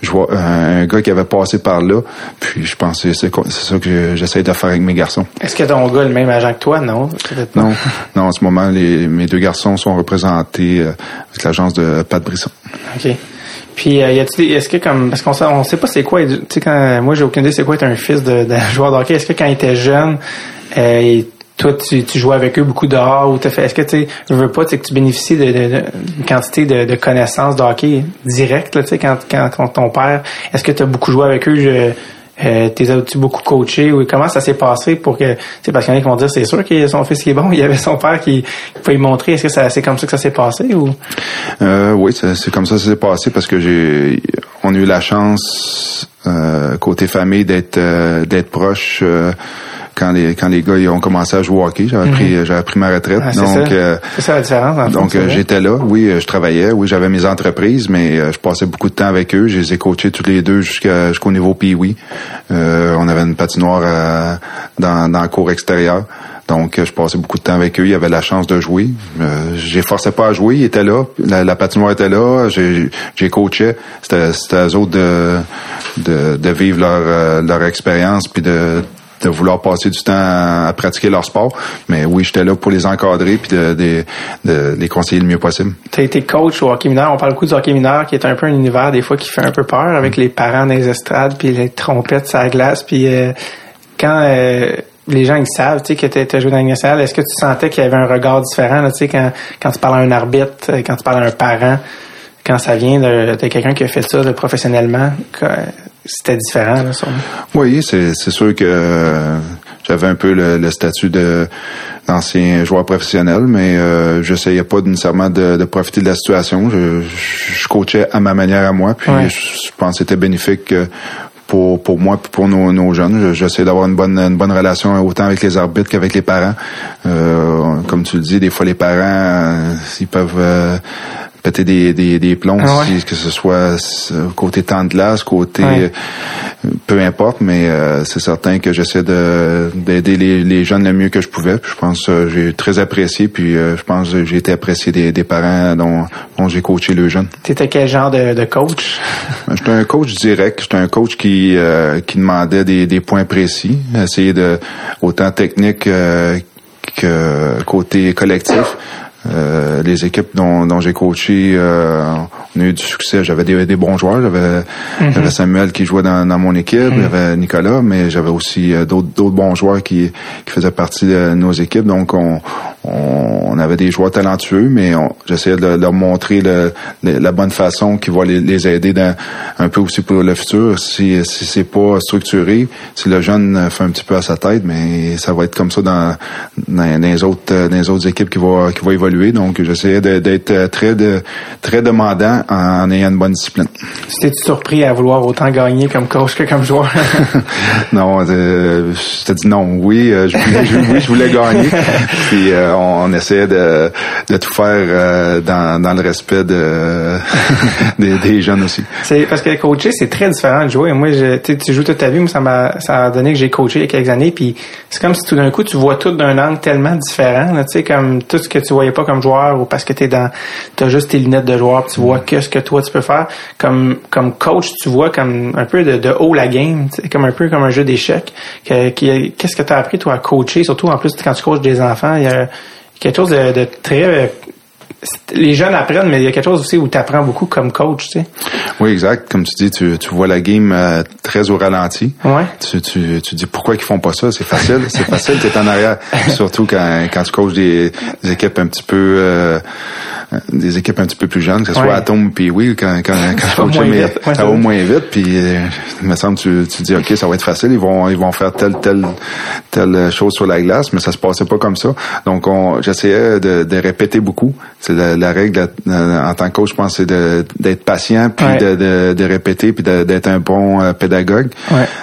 je vois un gars qui avait passé par là. Puis je pense que c'est, c'est ça que j'essaie de faire avec mes garçons. Est-ce que ton gars est le même agent que toi, non? Non, non, en ce moment, les, mes deux garçons sont représentés euh, avec l'agence de Pat Brisson. OK. Puis euh, y a-t-il est-ce que comme parce qu'on sait, on sait pas c'est quoi tu sais quand moi j'ai aucune idée c'est quoi être un fils de, joueur de hockey est-ce que quand il était jeune euh, toi, tu, tu joues avec eux beaucoup dehors ou fait. Est-ce que tu veux pas que tu bénéficies d'une de, quantité de, connaissances de hockey direct, tu sais, quand, quand, ton père. Est-ce que tu as beaucoup joué avec eux? Je, euh, t'es as-tu beaucoup coaché. Ou comment ça s'est passé pour que c'est parce qu'il y en a qui vont dire c'est sûr que son fils qui est bon il y avait son père qui, pouvait lui montrer. Est-ce que c'est comme ça que ça s'est passé ou? Euh, oui c'est comme ça que ça s'est passé parce que j'ai on a eu la chance euh, côté famille d'être euh, d'être proche quand les quand les gars ils ont commencé à jouer au hockey, j'avais pris mhm. j'avais pris ma retraite. Ah, donc euh, ça la différence. donc euh, j'étais là, oui, euh, je travaillais, oui, j'avais mes entreprises, mais je passais beaucoup de temps avec eux. Je les ai coachés tous les deux jusqu'à jusqu'au niveau pee euh, on avait une patinoire dans dans le cours extérieur. Donc, je passais beaucoup de temps avec eux. Ils avaient la chance de jouer. Euh, j'ai forcé pas à jouer. Ils étaient là. La, patinoire était là. J'ai, j'ai coaché. C'était, c'était à eux autres de, de, de vivre leur, leur expérience puis de, de vouloir passer du temps à, pratiquer leur sport. Mais oui, j'étais là pour les encadrer puis de, les conseiller le mieux possible. Tu as été coach au hockey mineur. On parle beaucoup du hockey mineur qui est un peu un univers des fois qui fait un peu peur avec les parents dans les estrades puis les trompettes sur la glace. Puis euh, quand euh, les gens ils savent tu sais, que tu as joué dans salle, est-ce que tu sentais qu'il y avait un regard différent tu sais, quand, quand tu parles à un arbitre, quand tu parles à un parent, quand ça vient de, quelqu'un qui a fait ça professionnellement? c'était différent, là, Oui, c'est, c'est sûr que euh, j'avais un peu le, statut de d'ancien joueur professionnel, mais euh, j'essayais pas nécessairement de, de, profiter de la situation. Je, je, coachais à ma manière à moi, puis je, pense que c'était bénéfique euh, pour, pour moi pour nos, nos jeunes. J'essaie d'avoir une bonne, une bonne relation autant avec les arbitres qu'avec les parents. Euh, comme tu le dis, des fois les parents, euh, ils peuvent péter des, des, des plombs, ah que ce soit côté temps de glace, côté peu importe, mais euh, c'est certain que j'essaie de d'aider les, les, jeunes le mieux que je pouvais. Puis je pense que euh, j'ai très apprécié, puis euh, je pense que j'ai été apprécié des, des parents dont, dont j'ai coaché le jeune. T'étais quel genre de, de coach? J'étais un coach direct. J'étais un coach qui qui demandait des, des points précis, essayer de autant technique que côté collectif. Euh, les équipes dont, dont j'ai coaché, euh, on a eu du succès. J'avais des, des, bons joueurs. J'avais mhm. Samuel qui jouait dans, dans mon équipe, mhm. j'avais Nicolas, mais j'avais aussi euh, d'autres d'autres bons joueurs qui, qui faisaient partie de nos équipes. Donc on, on, avait des joueurs talentueux, mais j'essayais de, leur montrer le, la bonne façon qui va les, les, aider dans, un peu aussi pour le futur. Si, si c'est pas structuré, si le jeune fait un petit peu à sa tête, mais ça va être comme ça dans, dans, les autres dans les autres équipes qui vont qui évoluer donc, j'essayais d'être euh, très de, très demandant en, ayant une bonne discipline. T'es-tu surpris à vouloir autant gagner comme coach que comme joueur? non, euh, je te dis non. Oui, euh, je voulais, oui, je voulais gagner. Puis on, essayait de, de tout faire dans, dans le respect de, des, jeunes aussi. C'est parce que coacher, c'est très différent de jouer. Moi, je, tu joues toute ta vie, moi, ça m'a ça a donné que j'ai coaché il y a quelques années. Puis c'est comme si tout d'un coup, tu vois tout d'un angle tellement différent. Tu sais, comme tout ce que tu voyais pas comme joueur ou parce que t'es dans t'as juste tes lunettes de joueur tu vois qu'est-ce que toi tu peux faire comme comme coach tu vois comme un peu de, de haut la game comme un peu comme un jeu d'échecs qu'est-ce que tu as appris toi à coacher? Surtout en plus quand tu coaches des enfants il y a quelque chose de, de très les jeunes apprennent, mais il y a quelque chose aussi où tu apprends beaucoup comme coach, tu sais. Oui, exact. Comme tu dis, tu, tu vois la game euh, très au ralenti. Ouais. Tu, tu, tu dis pourquoi ils font pas ça? C'est facile, c'est facile, t'es en arrière. Surtout quand, quand tu coaches des, des équipes un petit peu euh, des équipes un petit peu plus jeunes, que ce soit Atom puis oui, quand, quand, quand je mais ça va moins vite, puis euh, il me semble tu, tu dis ok, ça va être facile, ils vont ils vont faire telle telle telle chose sur la glace, mais ça se passait pas comme ça. Donc on j'essayais de, de répéter beaucoup. C'est la, la, règle en tant que coach, je pense, c'est d'être patient puis de, de, de, répéter puis d'être un bon euh, pédagogue.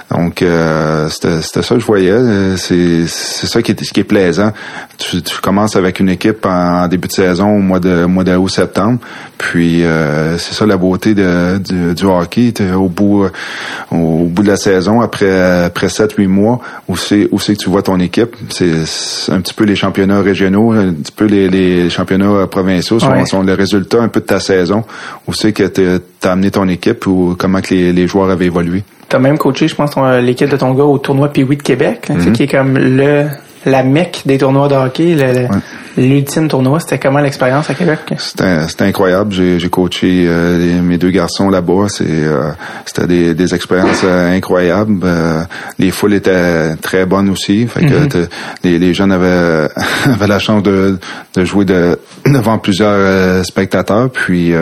Donc euh, c'était ça que je voyais. C'est c'est ça qui est ce qui est plaisant. Tu, tu commences avec une équipe en, début de saison au mois de mois d'août-septembre. Puis euh, c'est ça la beauté de, du, hockey. Au bout, au bout de la saison, après après sept huit mois, où c'est où c'est que tu vois ton équipe? C'est un petit peu les championnats régionaux, un petit peu les, les championnats provinciaux sont, sont, le résultat un peu de ta saison. Où c'est que tu as amené ton équipe ou comment que les, les joueurs avaient évolué? Tu as même coaché, je pense, l'équipe de ton gars au tournoi Pee-Wee de Québec, mm-hmm. qui est comme le la mecque des tournois de hockey. L'ultime tournoi. C'était comment l'expérience à Québec? C'était incroyable. J'ai coaché euh, mes deux garçons là-bas. Euh, c'était des, des, expériences euh, incroyables. les foules étaient très bonnes aussi. Fait que mm-hmm. les, les, jeunes avaient, avaient la chance de, de jouer de, devant plusieurs spectateurs. Puis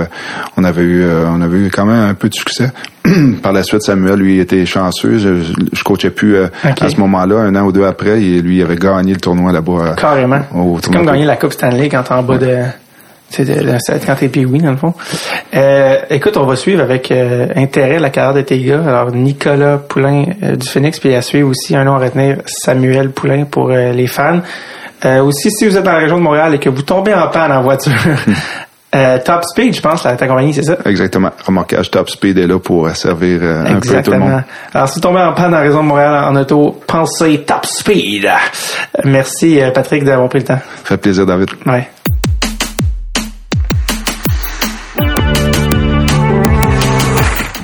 on avait eu on avait eu quand même un peu de succès. Par la suite, Samuel, lui, était chanceux. Je, je coachais plus euh, à ce moment-là. Un an ou deux après, et lui, il avait gagné le tournoi là-bas. Euh, Carrément. Comme gagner la Coupe Stanley quand t'es en bas de... C'est de, quand t'es oui dans le fond. Euh, écoute, on va suivre avec intérêt la carrière de tes gars. Alors Nicolas Poulain du Phoenix, puis à suivre aussi un nom à retenir, Samuel Poulain pour les fans. aussi, si vous êtes dans la région de Montréal et que vous tombez en panne en voiture, Euh, Top Speed, je pense, ta compagnie, c'est ça? Exactement. Remorquage Top Speed est là pour servir euh, un peu tout le monde. Alors, si vous tombez en panne la région de Montréal en auto, pensez Top Speed. Merci, euh, Patrick, d'avoir pris le temps. Ça fait plaisir, David. Ouais.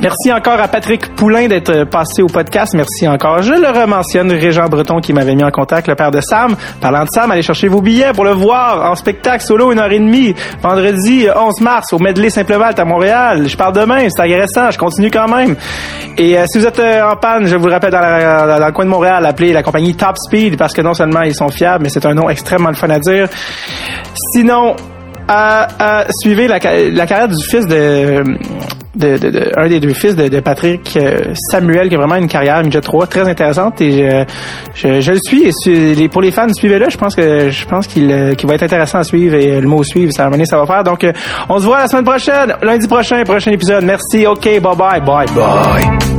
Merci encore à Patrick Poulain d'être passé au podcast. Merci encore. Je le rementionne, Régent Breton qui m'avait mis en contact, le père de Sam. Parlant de Sam, allez chercher vos billets pour le voir en spectacle solo une heure et demie, vendredi 11 mars au Medley Simple à Montréal. Je parle demain, c'est agressant, je continue quand même. Et euh, si vous êtes euh, en panne, je vous le rappelle, dans, le coin de Montréal, appelez la compagnie Top Speed parce que non seulement ils sont fiables, mais c'est un nom extrêmement le fun à dire. Sinon, euh, suivez la, la carrière du fils de de, de, un des deux fils de, Patrick euh, Samuel qui a vraiment une carrière midget 3 très intéressante. Et je, je, le suis. Et pour les fans suivez-le. Je pense que je pense qu'il euh, va être intéressant à suivre et le mot suivre ça va ça va faire. Donc euh, on se voit la semaine prochaine. Lundi prochain prochain épisode. Merci. Ok. Bye bye bye. Bye